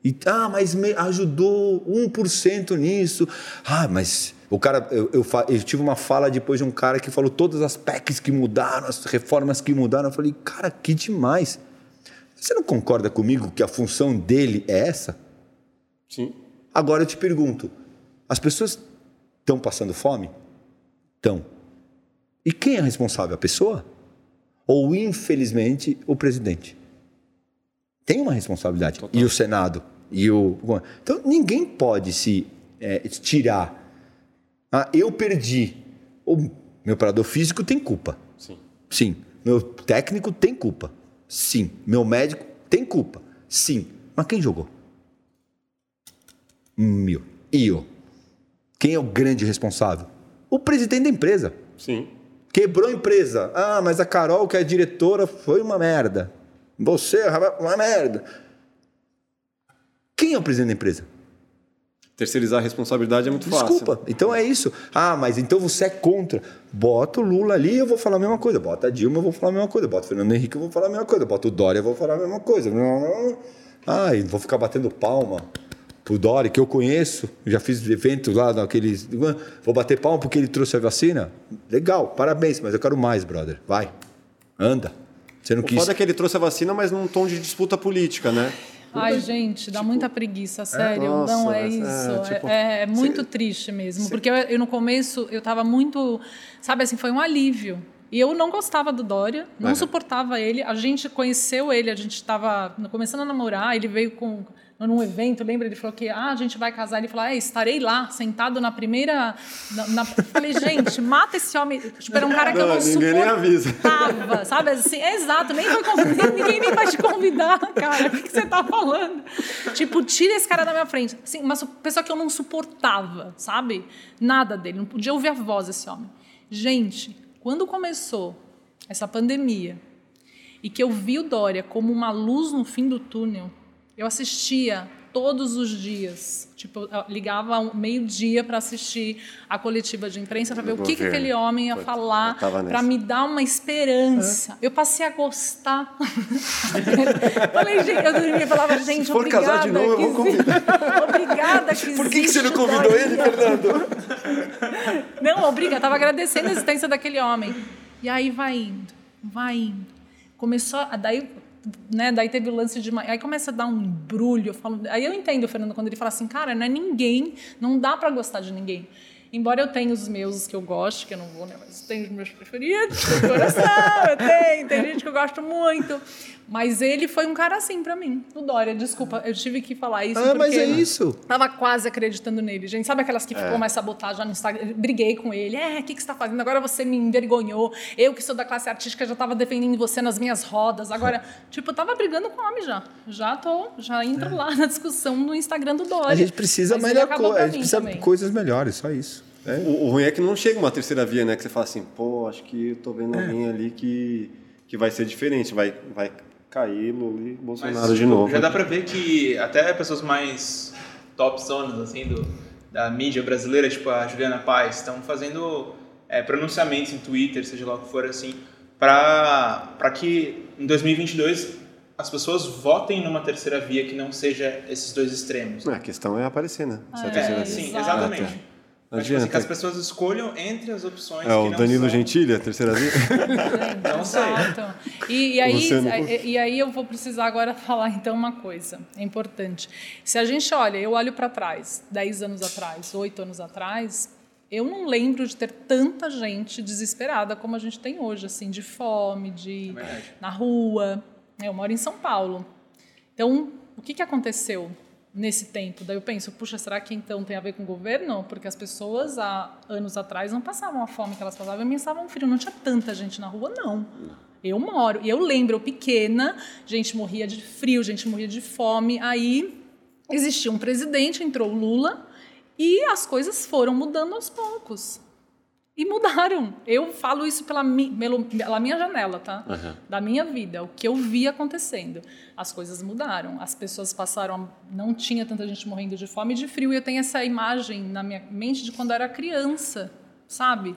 E, ah, mas me ajudou 1% nisso. Ah, mas o cara, eu, eu, eu tive uma fala depois de um cara que falou todas as PECs que mudaram, as reformas que mudaram. Eu falei, cara, que demais. Você não concorda comigo que a função dele é essa? Sim. Agora eu te pergunto: as pessoas estão passando fome? Estão. E quem é responsável? A pessoa? Ou, infelizmente, o presidente? Tem uma responsabilidade. E o Senado? E o... Então, ninguém pode se é, tirar. Ah, eu perdi. O meu operador físico tem culpa. Sim. Sim. Meu técnico tem culpa. Sim. Meu médico tem culpa. Sim. Mas quem jogou? Meu. E eu? Quem é o grande responsável? O presidente da empresa. Sim. Quebrou a empresa. Ah, mas a Carol, que é a diretora, foi uma merda. Você, rapaz, uma merda. Quem é o presidente da empresa? Terceirizar a responsabilidade é muito fácil. Desculpa. Então é isso. Ah, mas então você é contra. Bota o Lula ali, eu vou falar a mesma coisa. Bota a Dilma, eu vou falar a mesma coisa. Bota o Fernando Henrique, eu vou falar a mesma coisa. Bota o Dória, eu vou falar a mesma coisa. Ah, e vou ficar batendo palma pro Dória, que eu conheço. Já fiz evento lá naqueles. Vou bater palma porque ele trouxe a vacina. Legal, parabéns, mas eu quero mais, brother. Vai. Anda. Você não O quis. foda é que ele trouxe a vacina, mas num tom de disputa política, né? Ai, gente, dá muita preguiça, sério. Nossa, não, é é, isso. É, tipo, é- é muito triste mesmo. Porque eu, eu, no começo, eu tava muito. Sabe assim, foi um alívio. E eu não gostava do Dória, não Uhum. suportava ele. A gente conheceu ele, a gente estava começando a namorar, ele veio com num evento, lembra? Ele falou que ah, a gente vai casar. Ele falou, é, estarei lá, sentado na primeira. Na, na... Falei, gente, mata esse homem. Tipo, era um cara que eu Não, não ninguém nem avisa. suportava, sabe? Assim, é exato, nem foi convidado, ninguém nem vai te convidar, cara. O que, que você tá falando? Tipo, tira esse cara da minha frente. Assim, uma pessoa que eu não suportava, sabe? Nada dele, não podia ouvir a voz desse homem. Gente, quando começou essa pandemia e que eu vi o Dória como uma luz no fim do túnel, eu assistia todos os dias. Tipo, eu ligava ao meio-dia para assistir a coletiva de imprensa para ver o que, que aquele homem ia Putz, falar para me dar uma esperança. Eu passei a gostar. Falei, gente, eu dormia e falava, gente, Se for obrigada. casar de novo, eu vou existe- Obrigada que Por que, que você não convidou ele, Fernando? Não, obrigada. Tava agradecendo a existência daquele homem. E aí vai indo, vai indo. Começou, a- daí, né, daí teve o lance de... Aí começa a dar um embrulho. Eu falo, aí eu entendo o Fernando quando ele fala assim, cara, não é ninguém, não dá pra gostar de ninguém. Embora eu tenha os meus que eu gosto, que eu não vou, né? Mas tenho os meus preferidos, do coração, eu tenho, tem gente que eu gosto muito. Mas ele foi um cara assim pra mim, o Dória. Desculpa, eu tive que falar isso Ah, porque... mas é isso. Tava quase acreditando nele, gente. Sabe aquelas que É. ficou mais sabotar já no Instagram? Briguei com ele. É, o que, que você tá fazendo? Agora você me envergonhou. Eu que sou da classe artística já tava defendendo você nas minhas rodas. Agora, tipo, eu tava brigando com o homem já. Já tô, já entro lá na discussão no Instagram do Dória. A gente precisa Mas melhor co- a gente precisa também. coisas melhores, só isso. É. O, o ruim é que não chega uma terceira via, né? Que você fala assim, pô, acho que eu tô É. vendo alguém ali que, que vai ser diferente, vai, vai cair Lula e Bolsonaro Mas, de tipo, novo. Já dá pra ver que até pessoas mais top zonas, assim, do, da mídia brasileira, tipo a Juliana Paz, estão fazendo é, pronunciamentos em Twitter, seja lá o que for, assim, pra, pra que em 2022 as pessoas votem numa terceira via que não seja esses dois extremos. É, a questão é aparecer, né? Essa É, terceira sim, via. exatamente. Não Mas, tipo assim, adianta. que as pessoas escolham entre as opções É que o não Danilo são... Gentili, a terceira via? Não sei. Exato. E, e aí, Luciano. e, aí eu vou precisar agora falar então uma coisa, é importante. Se a gente olha, eu olho para trás, 10 anos atrás, 8 anos atrás, eu não lembro de ter tanta gente desesperada como a gente tem hoje, assim, de fome, de É na rua. Eu moro em São Paulo. Então, o que, que aconteceu nesse tempo? Daí eu penso, puxa, será que então tem a ver com o governo? Porque as pessoas há anos atrás não passavam a fome que elas passavam, e passavam frio. Não tinha tanta gente na rua, não. Eu moro, e eu lembro, eu pequena, gente morria de frio, gente morria de fome. Aí existia um presidente, entrou o Lula, e as coisas foram mudando aos poucos. E mudaram. Eu falo isso pela, mi- pela minha janela, tá? Da minha vida, o que eu vi acontecendo. As coisas mudaram. As pessoas passaram. a- Não tinha tanta gente morrendo de fome e de frio. E eu tenho essa imagem na minha mente de quando eu era criança, sabe?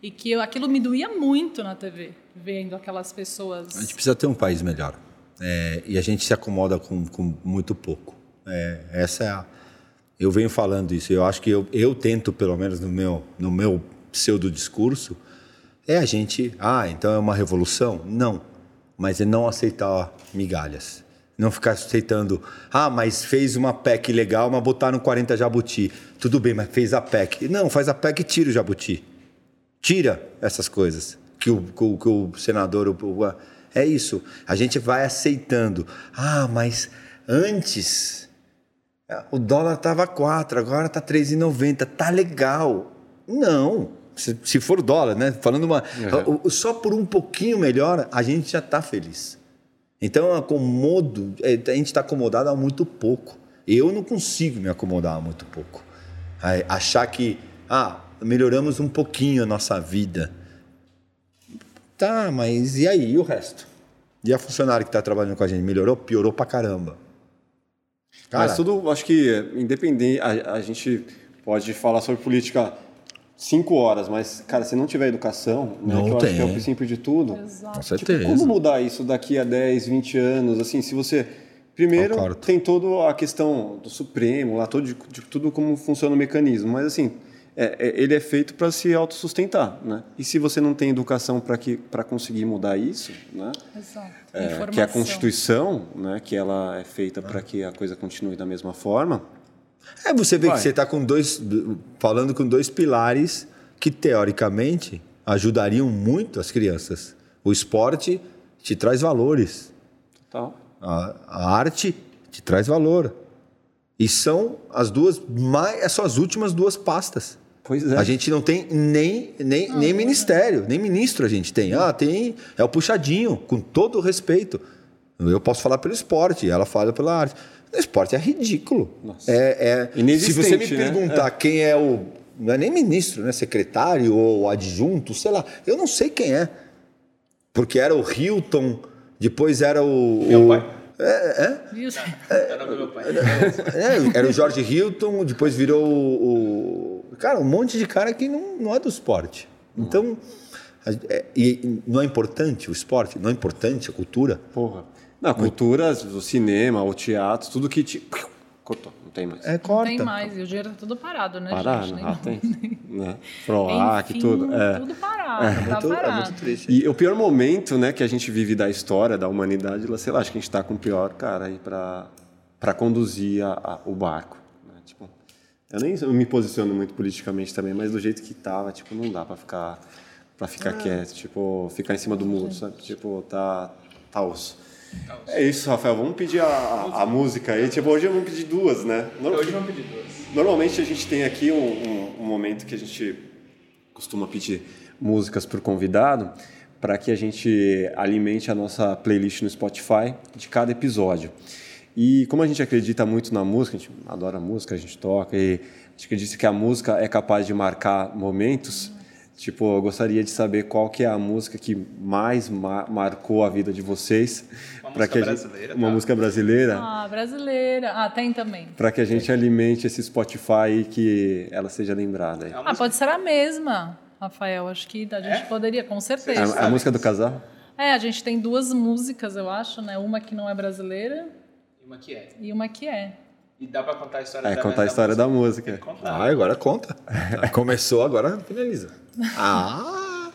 E que eu- aquilo me doía muito na TV, vendo aquelas pessoas. A gente precisa ter um país melhor. É, e a gente se acomoda com, com muito pouco. É, essa é a. Eu venho falando isso. Eu acho que eu, eu tento, pelo menos no meu, no meu pseudo discurso, é a gente. Ah, então é uma revolução? Não. Mas é não aceitar migalhas. Não ficar aceitando. Ah, mas fez uma PEC legal, mas botaram 40 jabuti. Tudo bem, mas fez a PEC. Não, faz a PEC e tira o jabuti. Tira essas coisas que o, que o, que o senador. o- é isso. A gente vai aceitando. Ah, mas antes o dólar estava 4, agora está 3,90. Tá legal. Não. Se, se for dólar, né? Falando uma. o- Só por um pouquinho melhor, a gente já está feliz. Então, acomodo, é, a gente está acomodado há muito pouco. Eu não consigo me acomodar há muito pouco. Achar que, ah, melhoramos um pouquinho a nossa vida. Tá, mas e aí? E o resto? E a funcionária que está trabalhando com a gente? Melhorou? Piorou pra caramba. Cara, Mas tudo, acho que independente, a, a gente pode falar sobre política cinco horas, mas, cara, se não tiver educação, né, Não que eu acho que é o tem. princípio de tudo, Exato. com tipo, certeza. como mudar isso daqui a 10, 20 anos, assim, se você... Primeiro, Concordo. tem toda a questão do Supremo, lá, todo, de, de tudo como funciona o mecanismo, mas, assim, é- é- ele é feito para se autossustentar, né? E se você não tem educação para conseguir mudar isso, né? Exato. É, que é a. Constituição, né, que ela é feita para que a coisa continue da mesma forma. É, você vê Vai. que você está com dois. falando com dois pilares que, teoricamente, ajudariam muito as crianças. O esporte te traz valores. Tal. A, a arte te traz valor. E são as duas mais. São as últimas duas pastas. Pois é. A gente não tem nem, nem, nem ministério, nem ministro a gente tem. Ah, tem. É o puxadinho, com todo o respeito. Eu posso falar pelo esporte, ela fala pela arte. O esporte é ridículo. Nossa. É, é, se você me Inexistente, né? perguntar quem é o. Não é nem ministro, né? Secretário ou adjunto, sei lá. Eu não sei quem é. Porque era o Hilton, depois era o. Meu o- pai. É, é. Viu? É do meu pai. É, era o Jorge Hilton, depois virou o, o- Cara, um monte de cara que não, não é do esporte. Então, a- é, e não é importante o esporte? Não é importante a cultura? Porra. Na cultura, o cinema, o teatro, tudo que te. Cortou, não tem mais. É, Não corta. tem mais, e o dinheiro tá tudo parado, né, Parar, gente? né? Ah, tem. né? Proac, Enfim, tudo. É. Tudo parado, É tá muito, é parado. muito triste. E o pior momento, né, que a gente vive da história, da humanidade, sei lá, acho que a gente está com o pior cara aí para para conduzir a, a- o barco. né? Tipo, eu nem me posiciono muito politicamente também, mas do jeito que tava, tipo, não dá para ficar para ficar quieto, tipo, ficar em cima do muro, sabe? Tipo, tá tá osso. É isso, Rafael. Vamos pedir a, a, música aí. Tipo, hoje vamos pedir duas, né? Não- Hoje vamos pedir duas. Normalmente a gente tem aqui um, um- um momento que a gente costuma pedir músicas para o convidado para que a gente alimente a nossa playlist no Spotify de cada episódio. E como a gente acredita muito na música, a gente adora música, a gente toca e a gente acredita que a música é capaz de marcar momentos. Tipo, eu gostaria de saber qual que é a música que mais ma- marcou a vida de vocês. Uma música que a gente- brasileira, Uma tá? música brasileira Ah, brasileira. Ah, tem também. para que a gente alimente esse Spotify e que ela seja lembrada. É Ah, música- pode ser a mesma, Rafael. Acho que a gente É? poderia, com É certeza. a, a música do casal? É, a gente tem duas músicas, eu acho, né? Uma que não é brasileira Uma que é. e uma que é. E dá pra contar a história É, da contar a história da música. Que contar. Ah, agora conta. Começou, agora finaliza. Ah!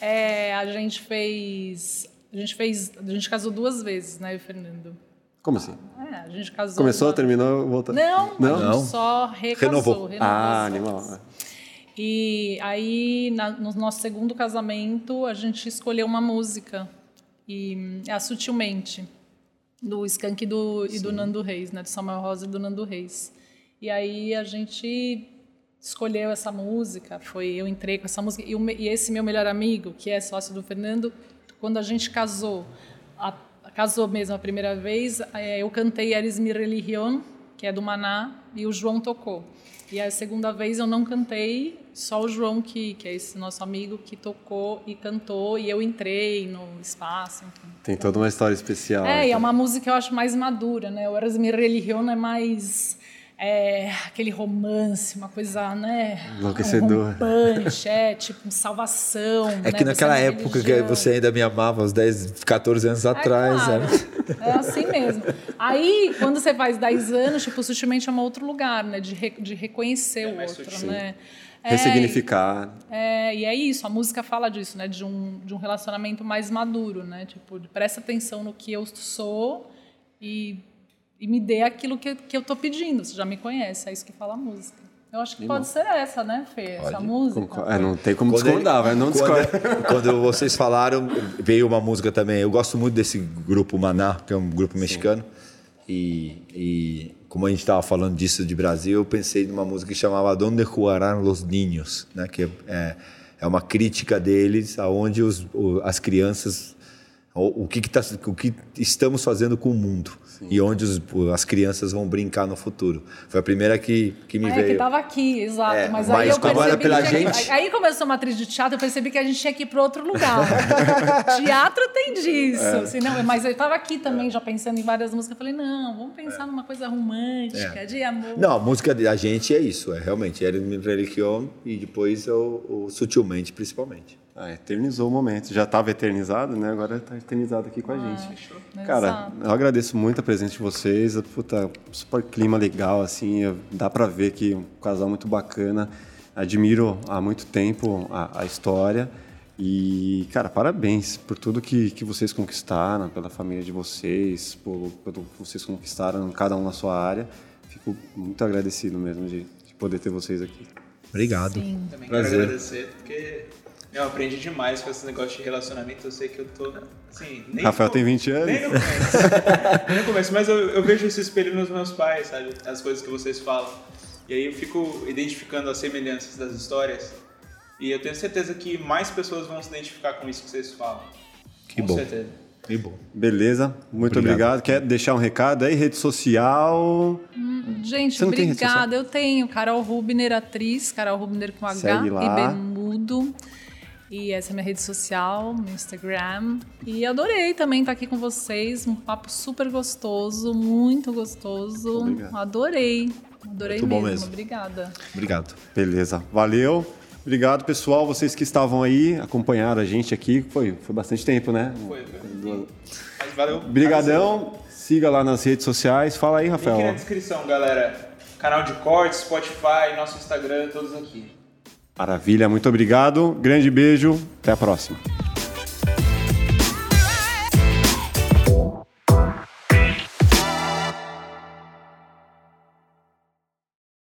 É, a gente fez. A gente fez. A gente casou duas vezes, né, eu e o Fernando? Como assim? É, a gente casou. Começou, uma- terminou, voltou? Não, Não? a gente Não. só recasou. Renovou. renovou Ah, animal. E aí, na- no nosso segundo casamento, a gente escolheu uma música. E é a Sutilmente, do Skank e do, e do Nando Reis, né? Do Samuel Rosa e do Nando Reis. E aí a gente escolheu essa música, foi eu entrei com essa música. E, o e esse meu melhor amigo, que é sócio do Fernando, quando a gente casou, a- casou mesmo a primeira vez, eh, eu cantei Eres mi religión, que é do Maná, e o João tocou. E a segunda vez eu não cantei, só o João, que, que é esse nosso amigo, que tocou e cantou, e eu entrei no espaço. Tem toda uma história especial. É, e aqui. é uma música que eu acho mais madura, né? O Eras mi religión é mais é, aquele romance, uma coisa, né? Enlouquecedor. Rompante, é, tipo, salvação. É né? que naquela Você é época que religião. você ainda me amava, uns 10, 14 anos atrás. claro. né? É assim mesmo. Aí, quando você faz 10 anos, tipo, sutilmente é um outro lugar, né? De, re- de reconhecer o mais outro, sutil. né? É, Ressignificar. é, e é isso, a música fala disso, né? De um, de um relacionamento mais maduro, né? Tipo, de presta atenção no que eu sou e, e me dê aquilo que, que eu tô pedindo. Você já me conhece, é isso que fala a música. Eu acho que pode ser essa, né, Fê? Essa música. É, não tem como Quando discordar, ele- vai, não quando, discorda. quando vocês falaram, veio uma música também. Eu gosto muito desse grupo Maná, que é um grupo mexicano. E, e como a gente estava falando disso de Brasil, eu pensei numa música que chamava Donde Jugarán los Niños, né? que é, é uma crítica deles, aonde os, o- as crianças o, o que, que tá, o que estamos fazendo com o mundo e onde os- as crianças vão brincar no futuro. Foi a primeira que, que me Ah, é veio. que tava aqui, exato. É, mas, mas aí eu como percebi era pela que gente- Aí começou uma atriz de teatro, eu percebi que a gente tinha que ir para outro lugar. teatro tem disso. É. assim, não, mas eu estava aqui também, já pensando em várias músicas. Eu falei, não, vamos pensar numa coisa romântica, É. de amor. Não, a música da gente é isso, é realmente. Era mi religião e depois o, o Sutilmente, principalmente. Ah, eternizou o momento. Já estava eternizado, né? Agora está eternizado aqui com a gente. Cara, Exato. eu agradeço muito a presença de vocês. Puta, super clima legal, assim. Dá pra ver que é um casal muito bacana. Admiro há muito tempo a, a história. E, cara, parabéns por tudo que, que vocês conquistaram, pela família de vocês, por, pelo que vocês conquistaram, cada um na sua área. Fico muito agradecido mesmo de, de poder ter vocês aqui. Obrigado. Sim. Também Prazer. quero agradecer, porque eu aprendi demais com esse negócio de relacionamento. Eu sei que eu tô. Assim, nem Rafael no- tem 20 anos. Nem no começo. nem no começo, mas eu, eu vejo esse espelho nos meus pais, sabe? As coisas que vocês falam. E aí eu fico identificando as semelhanças das histórias. E eu tenho certeza que mais pessoas vão se identificar com isso que vocês falam. Que com bom. certeza. Que bom. Beleza, muito obrigado. Obrigado. Quer deixar um recado aí? Rede social? Gente, rede social? obrigada. Eu tenho Carol Rubner, atriz, Carol Rubner com H Segue lá. e Bermudo. E essa é minha rede social, meu Instagram. E adorei também estar aqui com vocês. Um papo super gostoso, muito gostoso. Obrigado. Adorei. Adorei Muito bom mesmo. mesmo. Obrigada. Obrigado. Beleza, valeu. Obrigado, pessoal. Vocês que estavam aí, acompanharam a gente aqui. Foi, foi bastante tempo, né? Foi, foi. Mas valeu. Obrigadão. Siga lá nas redes sociais. Fala aí, Link na Rafael. descrição, galera. Canal de cortes, Spotify, nosso Instagram, todos aqui. Maravilha, muito obrigado. Grande beijo. Até a próxima.